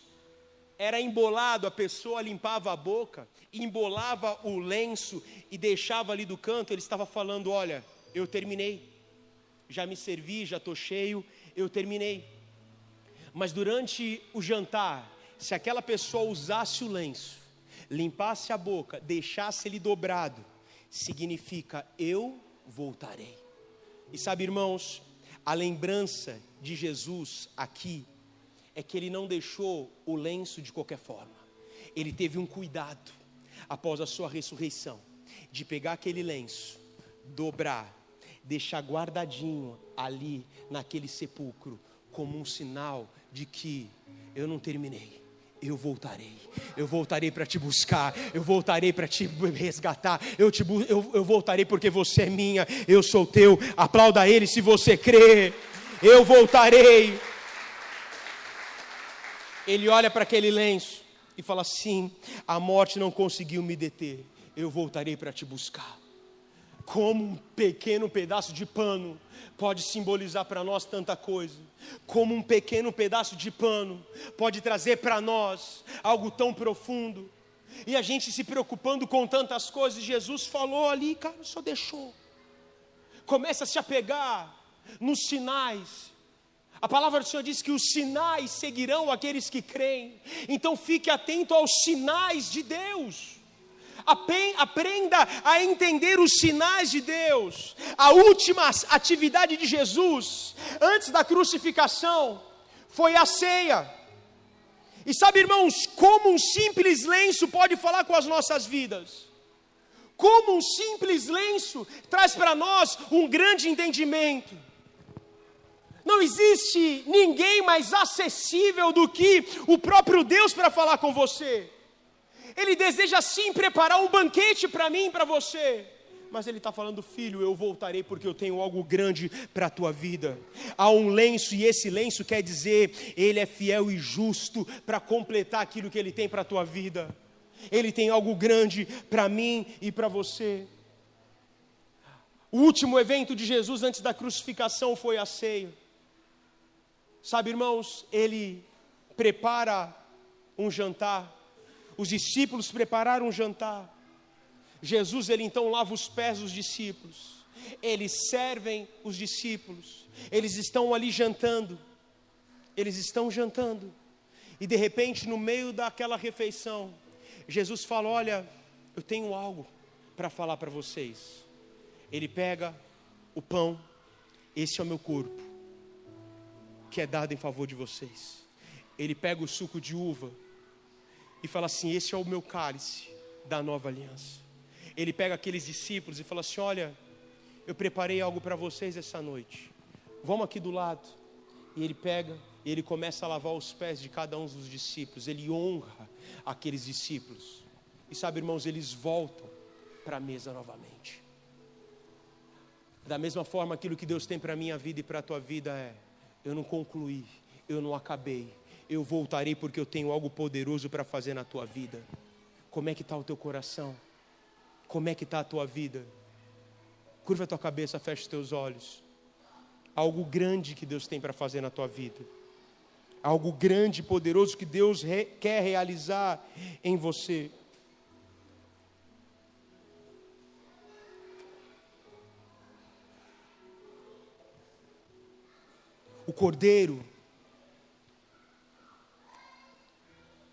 era embolado, a pessoa limpava a boca, embolava o lenço e deixava ali do canto, ele estava falando: Olha, eu terminei já me servi, já estou cheio, eu terminei. Mas durante o jantar, se aquela pessoa usasse o lenço, limpasse a boca, deixasse ele dobrado, significa eu voltarei. E sabe, irmãos, a lembrança de Jesus aqui é que ele não deixou o lenço de qualquer forma. Ele teve um cuidado após a sua ressurreição de pegar aquele lenço, dobrar, deixar guardadinho ali naquele sepulcro como um sinal de que eu não terminei eu voltarei, eu voltarei para te buscar, eu voltarei para te resgatar, eu, te, eu, eu voltarei porque você é minha, eu sou teu, aplauda Ele se você crê, eu voltarei. Ele olha para aquele lenço e fala assim: a morte não conseguiu me deter, eu voltarei para te buscar. Como um pequeno pedaço de pano pode simbolizar para nós tanta coisa, como um pequeno pedaço de pano pode trazer para nós algo tão profundo, e a gente se preocupando com tantas coisas, Jesus falou ali, cara, só deixou. Começa a se apegar nos sinais. A palavra do Senhor diz que os sinais seguirão aqueles que creem. Então fique atento aos sinais de Deus. Aprenda a entender os sinais de Deus. A última atividade de Jesus, antes da crucificação, foi a ceia. E sabe, irmãos, como um simples lenço pode falar com as nossas vidas? Como um simples lenço traz para nós um grande entendimento. Não existe ninguém mais acessível do que o próprio Deus para falar com você. Ele deseja sim preparar um banquete para mim e para você. Mas ele está falando, filho, eu voltarei porque eu tenho algo grande para a tua vida. Há um lenço, e esse lenço quer dizer, ele é fiel e justo para completar aquilo que ele tem para a tua vida. Ele tem algo grande para mim e para você. O último evento de Jesus antes da crucificação foi a ceia. Sabe, irmãos, ele prepara um jantar os discípulos prepararam um jantar. Jesus, ele então lava os pés dos discípulos. Eles servem os discípulos. Eles estão ali jantando. Eles estão jantando. E de repente, no meio daquela refeição, Jesus fala: Olha, eu tenho algo para falar para vocês. Ele pega o pão, esse é o meu corpo, que é dado em favor de vocês. Ele pega o suco de uva, e fala assim: Esse é o meu cálice da nova aliança. Ele pega aqueles discípulos e fala assim: Olha, eu preparei algo para vocês essa noite. Vamos aqui do lado. E ele pega e ele começa a lavar os pés de cada um dos discípulos. Ele honra aqueles discípulos. E sabe, irmãos, eles voltam para a mesa novamente. Da mesma forma, aquilo que Deus tem para a minha vida e para a tua vida é: eu não concluí, eu não acabei, eu voltarei porque eu tenho algo poderoso para fazer na tua vida. Como é que está o teu coração? Como é que está a tua vida? Curva a tua cabeça, fecha os teus olhos. Algo grande que Deus tem para fazer na tua vida. Algo grande e poderoso que Deus re quer realizar em você. O cordeiro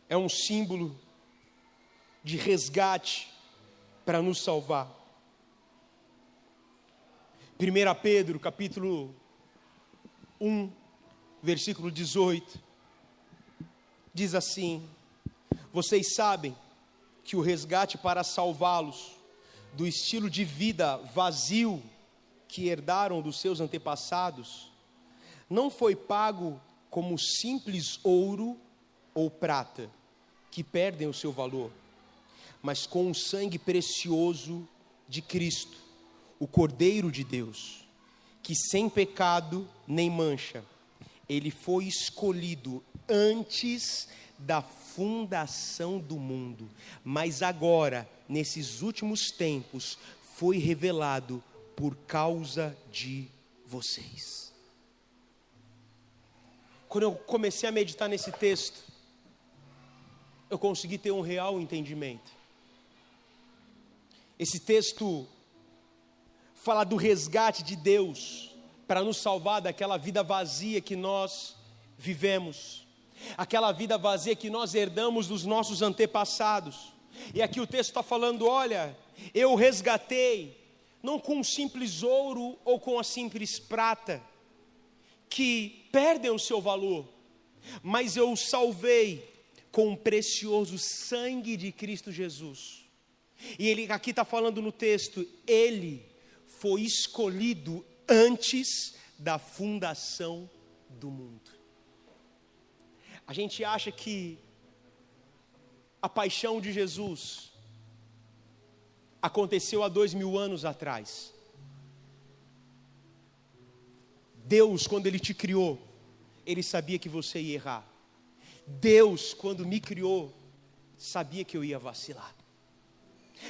é um símbolo de resgate para nos salvar. 1 Pedro, capítulo 1, versículo 18, diz assim: Vocês sabem que o resgate para salvá-los do estilo de vida vazio que herdaram dos seus antepassados não foi pago como simples ouro ou prata que perdem o seu valor, mas com o sangue precioso de Cristo, o Cordeiro de Deus, que sem pecado nem mancha, ele foi escolhido antes da fundação do mundo, mas agora, nesses últimos tempos, foi revelado por causa de vocês. Quando eu comecei a meditar nesse texto, eu consegui ter um real entendimento. Esse texto fala do resgate de Deus para nos salvar daquela vida vazia que nós vivemos, aquela vida vazia que nós herdamos dos nossos antepassados. E aqui o texto está falando: olha, eu resgatei não com um simples ouro ou com a simples prata, que perdem o seu valor, mas eu salvei com o precioso sangue de Cristo Jesus. E ele aqui está falando no texto, ele foi escolhido antes da fundação do mundo. A gente acha que a paixão de Jesus aconteceu há dois mil anos atrás. Deus, quando Ele te criou, Ele sabia que você ia errar. Deus, quando me criou, sabia que eu ia vacilar.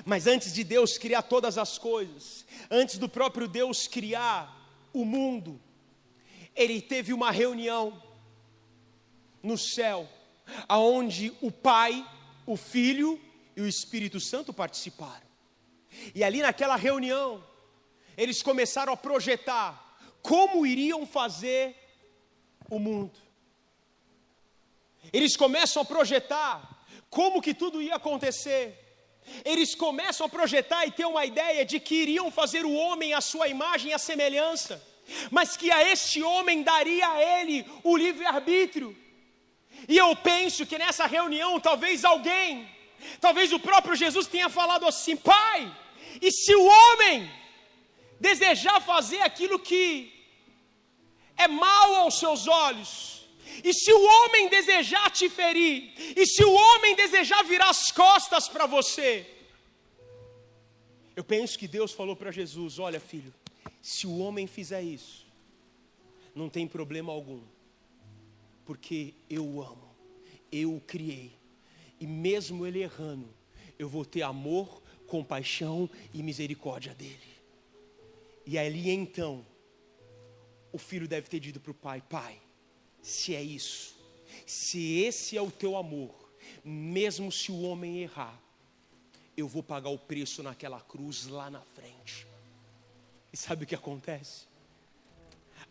Mas antes de Deus criar todas as coisas, antes do próprio Deus criar o mundo, Ele teve uma reunião no céu, aonde o Pai, o Filho e o Espírito Santo participaram. E ali naquela reunião, eles começaram a projetar como iriam fazer o mundo. Eles começam a projetar como que tudo ia acontecer. Eles começam a projetar e ter uma ideia de que iriam fazer o homem à sua imagem e à semelhança, mas que a este homem daria a ele o livre-arbítrio. E eu penso que nessa reunião, talvez alguém, talvez o próprio Jesus tenha falado assim: Pai, e se o homem desejar fazer aquilo que é mal aos seus olhos, e se o homem desejar te ferir, e se o homem desejar virar as costas para você, eu penso que Deus falou para Jesus: Olha, filho, se o homem fizer isso, não tem problema algum porque eu o amo, eu o criei, e mesmo ele errando, eu vou ter amor, compaixão e misericórdia dele. E ali então, o filho deve ter dito para o pai: Pai, se é isso, se esse é o teu amor, mesmo se o homem errar, eu vou pagar o preço naquela cruz lá na frente. E sabe o que acontece?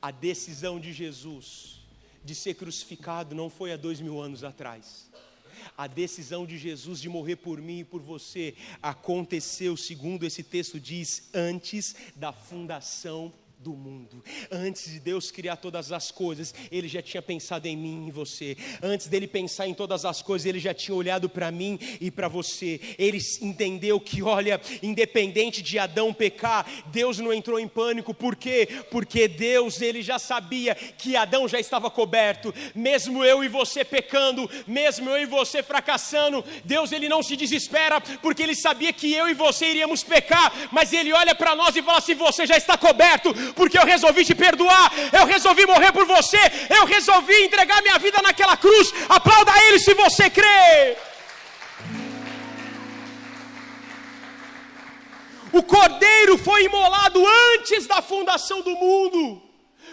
A decisão de Jesus de ser crucificado não foi há dois mil anos atrás. A decisão de Jesus de morrer por mim e por você aconteceu, segundo esse texto diz, antes da fundação do mundo. Antes de Deus criar todas as coisas, Ele já tinha pensado em mim e você. Antes dele pensar em todas as coisas, Ele já tinha olhado para mim e para você. Ele entendeu que, olha, independente de Adão pecar, Deus não entrou em pânico. Por quê? Porque Deus, Ele já sabia que Adão já estava coberto. Mesmo eu e você pecando, mesmo eu e você fracassando, Deus, Ele não se desespera, porque Ele sabia que eu e você iríamos pecar. Mas Ele olha para nós e fala assim: você já está coberto porque eu resolvi te perdoar, eu resolvi morrer por você, eu resolvi entregar minha vida naquela cruz. Aplauda Ele se você crê. O cordeiro foi imolado antes da fundação do mundo,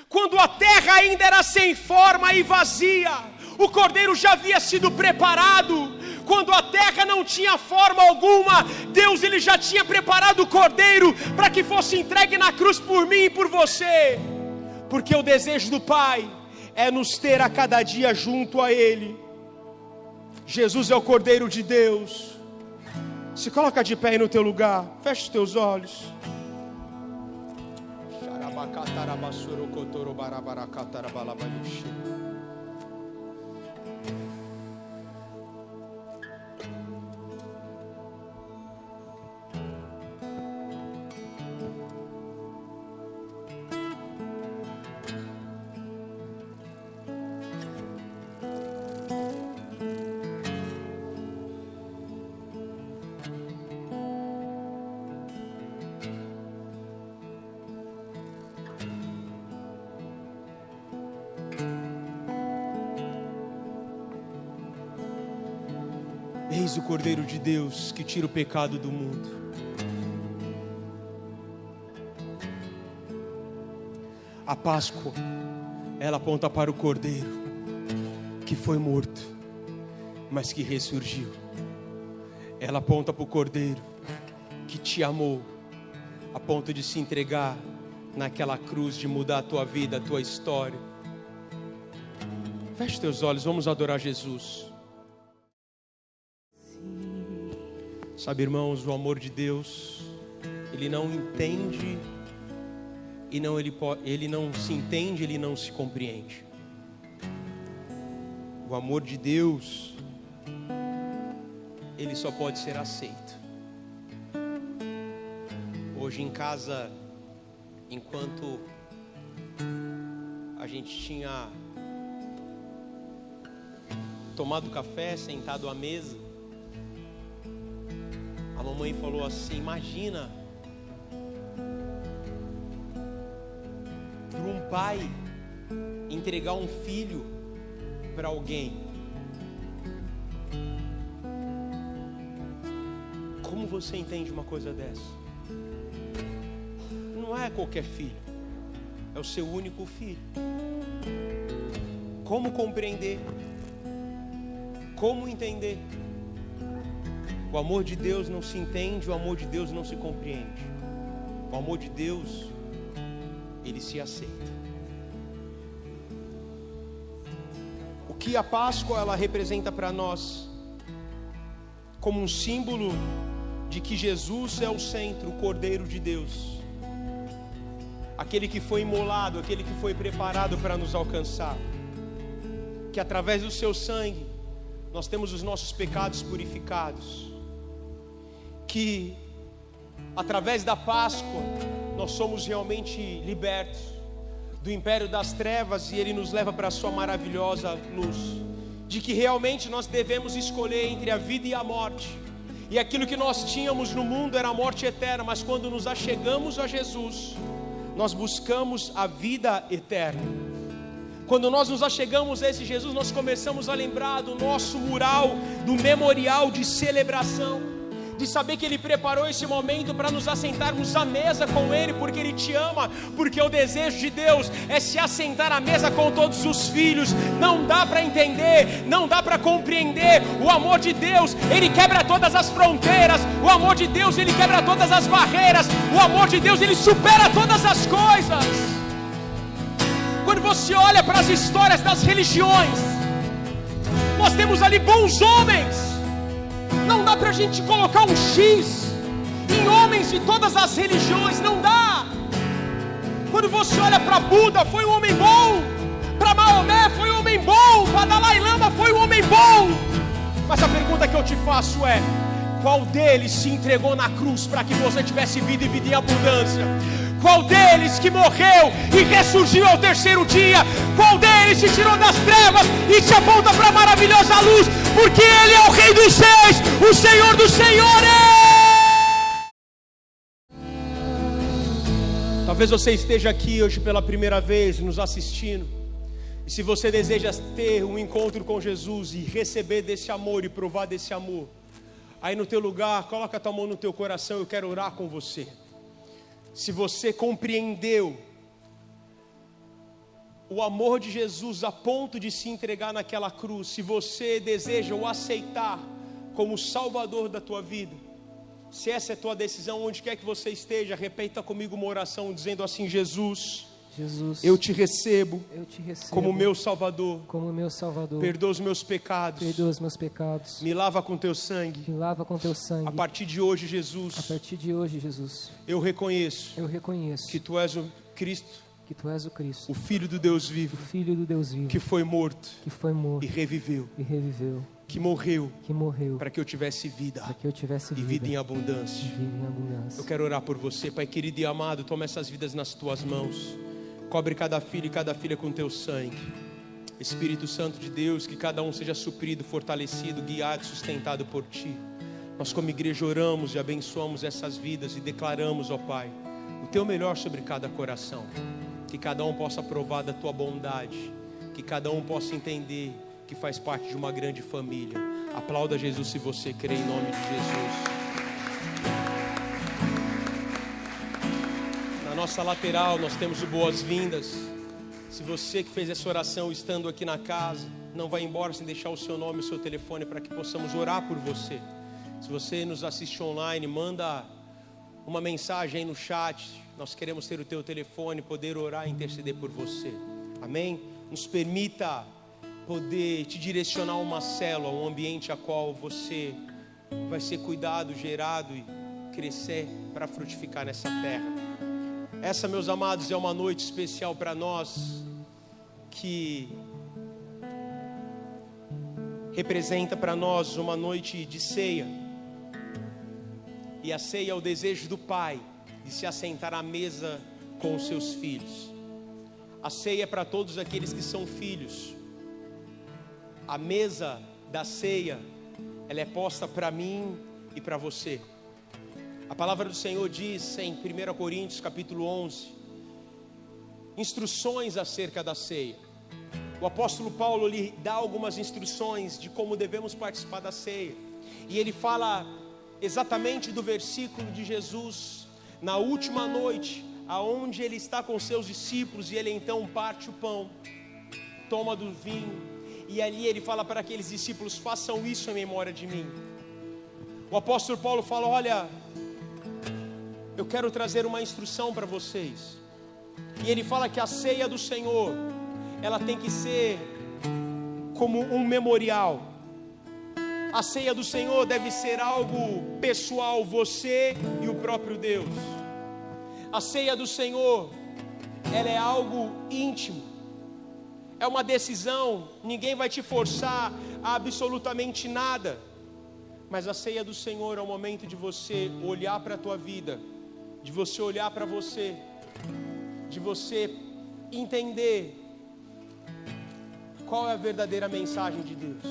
quando a terra ainda era sem forma e vazia. O cordeiro já havia sido preparado, quando a terra não tinha forma alguma, Deus ele já tinha preparado o cordeiro para que fosse entregue na cruz por mim e por você. Porque o desejo do Pai é nos ter a cada dia junto a Ele. Jesus é o Cordeiro de Deus. Se coloca de pé aí no teu lugar, fecha os teus olhos. Eis o Cordeiro de Deus que tira o pecado do mundo. A Páscoa, ela aponta para o Cordeiro que foi morto, mas que ressurgiu. Ela aponta para o Cordeiro que te amou, a ponto de se entregar naquela cruz, de mudar a tua vida, a tua história. Feche teus olhos, vamos adorar Jesus. Sabe, irmãos, o amor de Deus, ele não entende e não ele, ele não se entende, ele não se compreende. O amor de Deus, ele só pode ser aceito. Hoje em casa, enquanto a gente tinha tomado café, sentado à mesa, mamãe falou assim: Imagina para um pai entregar um filho para alguém. Como você entende uma coisa dessa? Não é qualquer filho, é o seu único filho. Como compreender? Como entender? O amor de Deus não se entende, o amor de Deus não se compreende. O amor de Deus, ele se aceita. O que a Páscoa ela representa para nós? Como um símbolo de que Jesus é o centro, o Cordeiro de Deus. Aquele que foi imolado, aquele que foi preparado para nos alcançar. Que através do seu sangue nós temos os nossos pecados purificados. Que através da Páscoa nós somos realmente libertos do império das trevas e ele nos leva para a sua maravilhosa luz. De que realmente nós devemos escolher entre a vida e a morte. E aquilo que nós tínhamos no mundo era a morte eterna, mas quando nos achegamos a Jesus, nós buscamos a vida eterna. Quando nós nos achegamos a esse Jesus, nós começamos a lembrar do nosso mural, do memorial de celebração, de saber que Ele preparou esse momento para nos assentarmos à mesa com Ele, porque Ele te ama, porque o desejo de Deus é se assentar à mesa com todos os filhos. Não dá para entender, não dá para compreender o amor de Deus, Ele quebra todas as fronteiras, o amor de Deus, Ele quebra todas as barreiras, o amor de Deus, Ele supera todas as coisas. Quando você olha para as histórias das religiões, nós temos ali bons homens. Não dá para a gente colocar um X em homens de todas as religiões, não dá. Quando você olha para Buda, foi um homem bom. Para Maomé, foi um homem bom. Para Dalai Lama, foi um homem bom. Mas a pergunta que eu te faço é: qual deles se entregou na cruz para que você tivesse vida e vida em abundância? Qual deles que morreu e ressurgiu ao terceiro dia? Qual deles te tirou das trevas e te aponta para a maravilhosa luz? Porque Ele é o Rei dos Seis, o Senhor dos Senhores. Talvez você esteja aqui hoje pela primeira vez nos assistindo. E se você deseja ter um encontro com Jesus e receber desse amor e provar desse amor, aí no teu lugar, coloca a tua mão no teu coração, eu quero orar com você se você compreendeu o amor de Jesus a ponto de se entregar naquela cruz, se você deseja o aceitar como Salvador da tua vida, se essa é a tua decisão, onde quer que você esteja, repita comigo uma oração dizendo assim: Jesus, Jesus, eu te recebo, eu te recebo como meu Salvador, como meu Salvador. Perdoa os meus pecados, perdoa os meus pecados. Me lava com teu sangue, me lava com teu sangue. A partir de hoje, Jesus, a partir de hoje, Jesus, eu reconheço, eu reconheço que tu és o Cristo, que tu és o Cristo, o Filho do Deus vivo, o Filho do Deus vivo, que foi morto, que foi morto e reviveu, e reviveu, que morreu, que morreu, para que eu tivesse vida, para que eu tivesse vida, e vida em abundância. Vida em abundância. Eu quero orar por você, Pai querido e amado, toma essas vidas nas tuas mãos. Cobre cada filho e cada filha com teu sangue. Espírito Santo de Deus, que cada um seja suprido, fortalecido, guiado, sustentado por ti. Nós, como igreja, oramos e abençoamos essas vidas e declaramos, ó Pai, o teu melhor sobre cada coração. Que cada um possa provar da tua bondade, que cada um possa entender que faz parte de uma grande família. Aplauda Jesus se você crê em nome de Jesus. Nossa lateral nós temos boas-vindas. Se você que fez essa oração estando aqui na casa, não vai embora sem deixar o seu nome e o seu telefone para que possamos orar por você. Se você nos assiste online, manda uma mensagem aí no chat. Nós queremos ter o teu telefone, poder orar e interceder por você. Amém? Nos permita poder te direcionar uma célula, um ambiente a qual você vai ser cuidado, gerado e crescer, para frutificar nessa terra. Essa, meus amados, é uma noite especial para nós que representa para nós uma noite de ceia. E a ceia é o desejo do Pai de se assentar à mesa com os seus filhos. A ceia é para todos aqueles que são filhos. A mesa da ceia, ela é posta para mim e para você. A palavra do Senhor diz em 1 Coríntios capítulo 11, instruções acerca da ceia. O apóstolo Paulo lhe dá algumas instruções de como devemos participar da ceia. E ele fala exatamente do versículo de Jesus na última noite, aonde ele está com seus discípulos e ele então parte o pão, toma do vinho e ali ele fala para aqueles discípulos: façam isso em memória de mim. O apóstolo Paulo fala: olha, eu quero trazer uma instrução para vocês. E ele fala que a ceia do Senhor ela tem que ser como um memorial. A ceia do Senhor deve ser algo pessoal, você e o próprio Deus. A ceia do Senhor, ela é algo íntimo. É uma decisão, ninguém vai te forçar a absolutamente nada. Mas a ceia do Senhor é o momento de você olhar para a tua vida, de você olhar para você, de você entender qual é a verdadeira mensagem de Deus.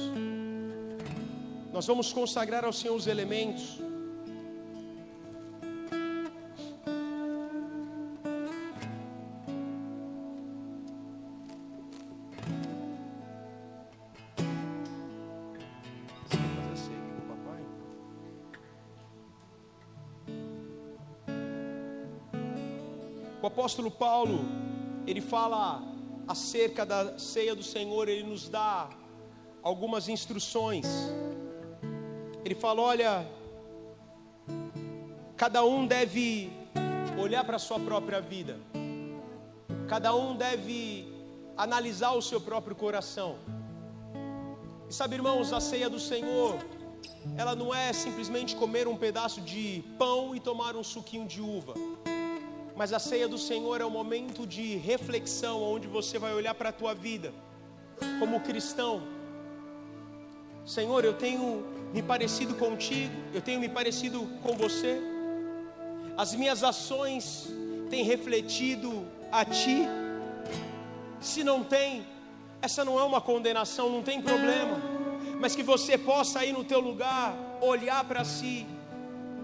Nós vamos consagrar ao Senhor os elementos. Apóstolo Paulo, ele fala acerca da ceia do Senhor, ele nos dá algumas instruções. Ele fala: olha, cada um deve olhar para a sua própria vida, cada um deve analisar o seu próprio coração. E sabe, irmãos, a ceia do Senhor, ela não é simplesmente comer um pedaço de pão e tomar um suquinho de uva. Mas a ceia do Senhor é um momento de reflexão, onde você vai olhar para a tua vida como cristão. Senhor, eu tenho me parecido contigo, eu tenho me parecido com você. As minhas ações têm refletido a ti. Se não tem, essa não é uma condenação, não tem problema. Mas que você possa ir no teu lugar, olhar para si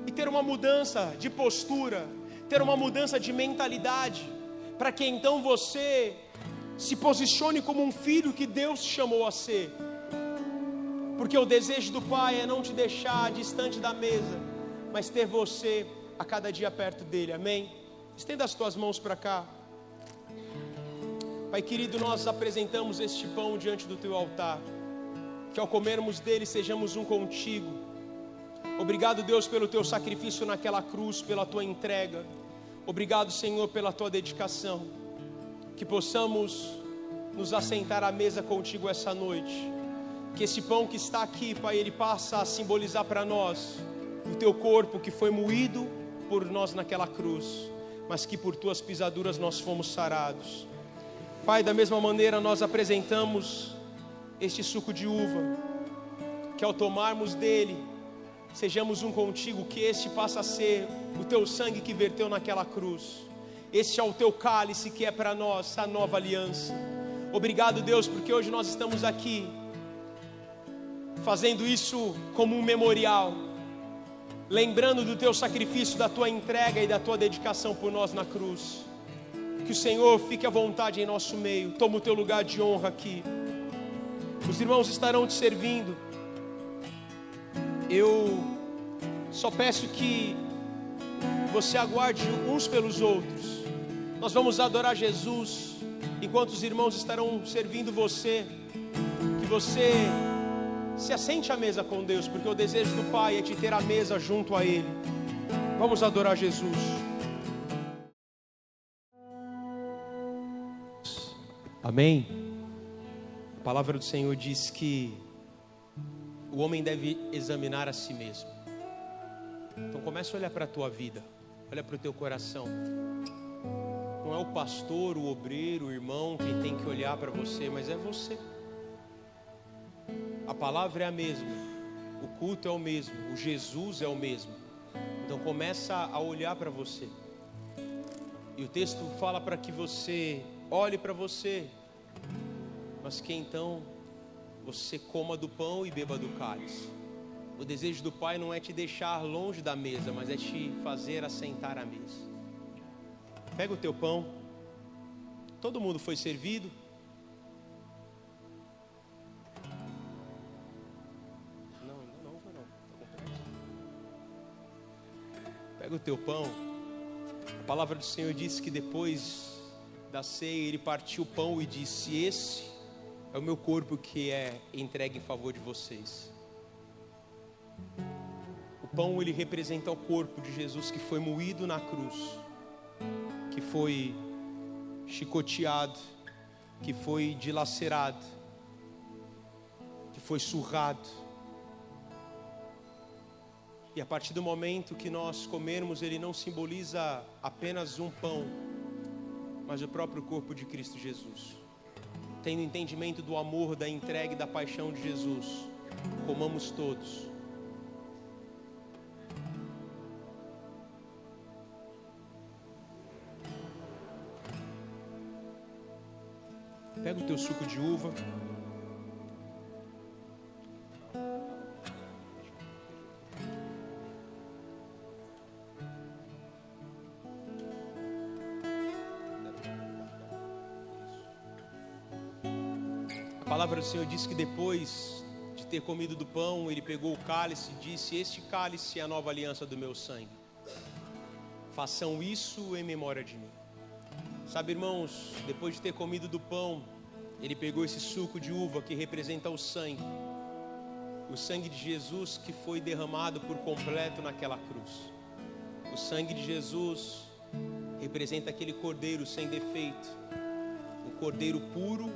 e ter uma mudança de postura, ter uma mudança de mentalidade, para que então você se posicione como um filho que Deus chamou a ser. Porque o desejo do Pai é não te deixar distante da mesa, mas ter você a cada dia perto dele. Amém? Estenda as tuas mãos para cá. Pai querido, nós apresentamos este pão diante do teu altar. Que ao comermos dele sejamos um contigo. Obrigado, Deus, pelo teu sacrifício naquela cruz, pela tua entrega. Obrigado, Senhor, pela tua dedicação. Que possamos nos assentar à mesa contigo essa noite. Que esse pão que está aqui, Pai, ele passa a simbolizar para nós o teu corpo que foi moído por nós naquela cruz, mas que por tuas pisaduras nós fomos sarados. Pai, da mesma maneira nós apresentamos este suco de uva, que ao tomarmos dele, sejamos um contigo, que este passa a ser o teu sangue que verteu naquela cruz. Este é o teu cálice que é para nós a nova aliança. Obrigado, Deus, porque hoje nós estamos aqui fazendo isso como um memorial, lembrando do teu sacrifício, da tua entrega e da tua dedicação por nós na cruz. Que o Senhor fique à vontade em nosso meio, toma o teu lugar de honra aqui. Os irmãos estarão te servindo. Eu só peço que você aguarde uns pelos outros. Nós vamos adorar Jesus enquanto os irmãos estarão servindo você. Que você se assente à mesa com Deus, porque o desejo do Pai é te ter a mesa junto a Ele. Vamos adorar Jesus. Amém. A palavra do Senhor diz que o homem deve examinar a si mesmo. Então começa a olhar para a tua vida, olha para o teu coração. Não é o pastor, o obreiro, o irmão quem tem que olhar para você, mas é você. A palavra é a mesma, o culto é o mesmo, o Jesus é o mesmo. Então começa a olhar para você. E o texto fala para que você olhe para você, mas que então você coma do pão e beba do cálice. O desejo do Pai não é te deixar longe da mesa, mas é te fazer assentar à mesa. Pega o teu pão. Todo mundo foi servido. Não, não, não, não. Pega o teu pão. A palavra do Senhor diz que depois da ceia ele partiu o pão e disse: Esse é o meu corpo que é entregue em favor de vocês. O pão ele representa o corpo de Jesus que foi moído na cruz, que foi chicoteado, que foi dilacerado, que foi surrado. E a partir do momento que nós comermos, ele não simboliza apenas um pão, mas o próprio corpo de Cristo Jesus. Tendo entendimento do amor, da entrega e da paixão de Jesus, comamos todos. Pega o teu suco de uva. Do Senhor diz que depois de ter comido do pão, ele pegou o cálice e disse: Este cálice é a nova aliança do meu sangue. Façam isso em memória de mim. Sabe, irmãos, depois de ter comido do pão, ele pegou esse suco de uva que representa o sangue, o sangue de Jesus que foi derramado por completo naquela cruz. O sangue de Jesus representa aquele cordeiro sem defeito, um cordeiro puro,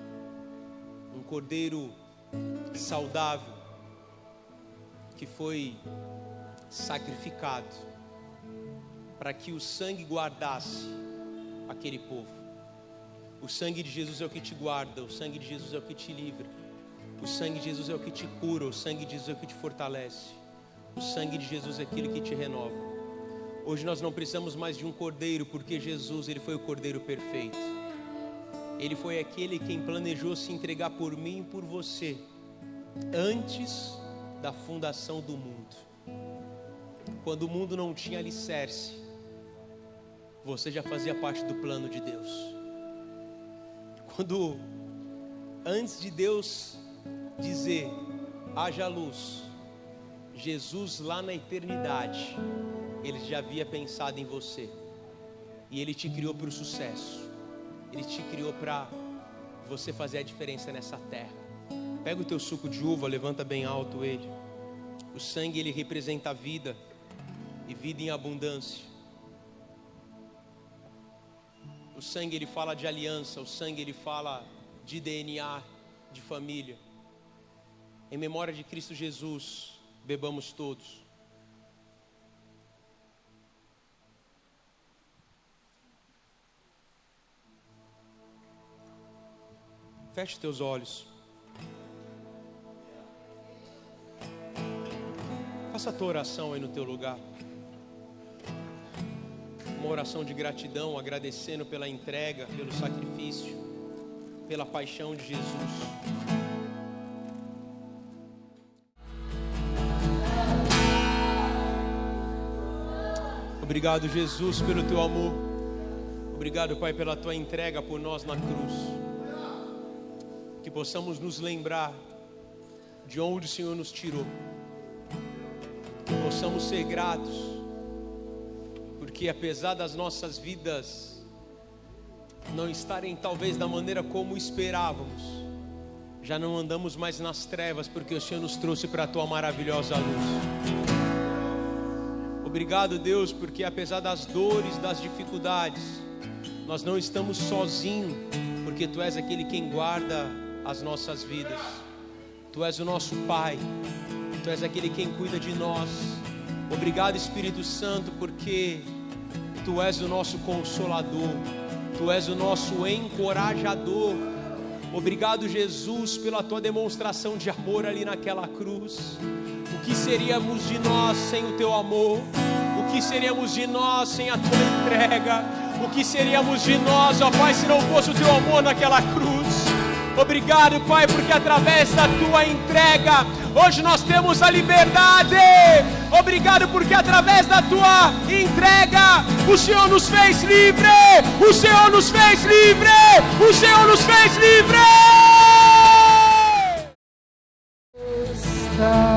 cordeiro saudável, que foi sacrificado para que o sangue guardasse aquele povo. O sangue de Jesus é o que te guarda, o sangue de Jesus é o que te livra, o sangue de Jesus é o que te cura, o sangue de Jesus é o que te fortalece, o sangue de Jesus é aquilo que te renova. Hoje nós não precisamos mais de um cordeiro, porque Jesus, ele foi o cordeiro perfeito. Ele foi aquele quem planejou se entregar por mim e por você antes da fundação do mundo. Quando o mundo não tinha alicerce, você já fazia parte do plano de Deus. Quando antes de Deus dizer haja luz, Jesus lá na eternidade, ele já havia pensado em você. E ele te criou para o sucesso. Ele te criou para você fazer a diferença nessa terra. Pega o teu suco de uva, levanta bem alto ele. O sangue ele representa a vida e vida em abundância. O sangue ele fala de aliança, o sangue ele fala de DNA, de família. Em memória de Cristo Jesus, bebamos todos. Feche teus olhos. Faça a tua oração aí no teu lugar. Uma oração de gratidão, agradecendo pela entrega, pelo sacrifício, pela paixão de Jesus. Obrigado, Jesus, pelo teu amor. Obrigado, Pai, pela tua entrega por nós na cruz. Que possamos nos lembrar de onde o Senhor nos tirou. Que possamos ser gratos, porque apesar das nossas vidas não estarem talvez da maneira como esperávamos, já não andamos mais nas trevas, porque o Senhor nos trouxe para a tua maravilhosa luz. Obrigado, Deus, porque apesar das dores, das dificuldades, nós não estamos sozinhos, porque Tu és aquele quem guarda as nossas vidas. Tu és o nosso Pai, Tu és aquele quem cuida de nós. Obrigado, Espírito Santo, porque Tu és o nosso consolador, Tu és o nosso encorajador. Obrigado, Jesus, pela Tua demonstração de amor ali naquela cruz. O que seríamos de nós sem o Teu amor? O que seríamos de nós sem a Tua entrega? O que seríamos de nós, ó Pai, se não fosse o Teu amor naquela cruz? Obrigado, Pai, porque através da tua entrega, hoje nós temos a liberdade. Obrigado, porque através da tua entrega, o Senhor nos fez livre. O Senhor nos fez livre. O Senhor nos fez livre.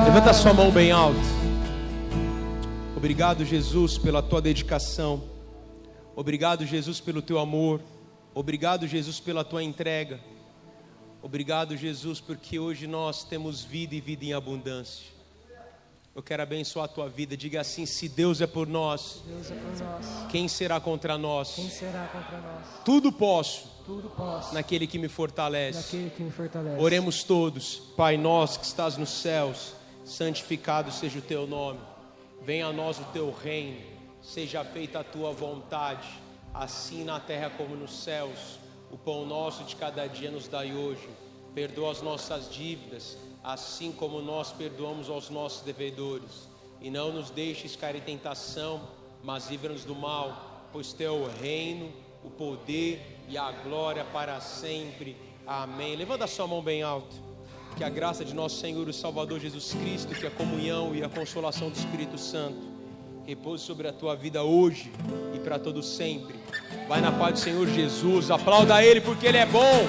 Levanta sua mão bem alto. Obrigado, Jesus, pela tua dedicação. Obrigado, Jesus, pelo teu amor. Obrigado, Jesus, pela tua entrega. Obrigado, Jesus, porque hoje nós temos vida e vida em abundância. Eu quero abençoar a tua vida. Diga assim: se Deus é por nós, é por nós. quem será contra nós? Quem será contra nós? Tudo posso Tudo posso. naquele que me fortalece. Naquele que me fortalece. Oremos todos. Pai nosso que estás nos céus, santificado seja o teu nome. Venha a nós o teu reino. Seja feita a tua vontade, assim na terra como nos céus. O pão nosso de cada dia nos dai hoje. Perdoa as nossas dívidas, assim como nós perdoamos aos nossos devedores. E não nos deixes cair em tentação, mas livra-nos do mal, pois teu é o reino, o poder e a glória para sempre. Amém. Levanta a sua mão bem alto. Que a graça de nosso Senhor e Salvador Jesus Cristo, que a comunhão e a consolação do Espírito Santo repouse sobre a tua vida hoje e para todo sempre. Vai na paz do Senhor Jesus. Aplauda Ele porque Ele é bom.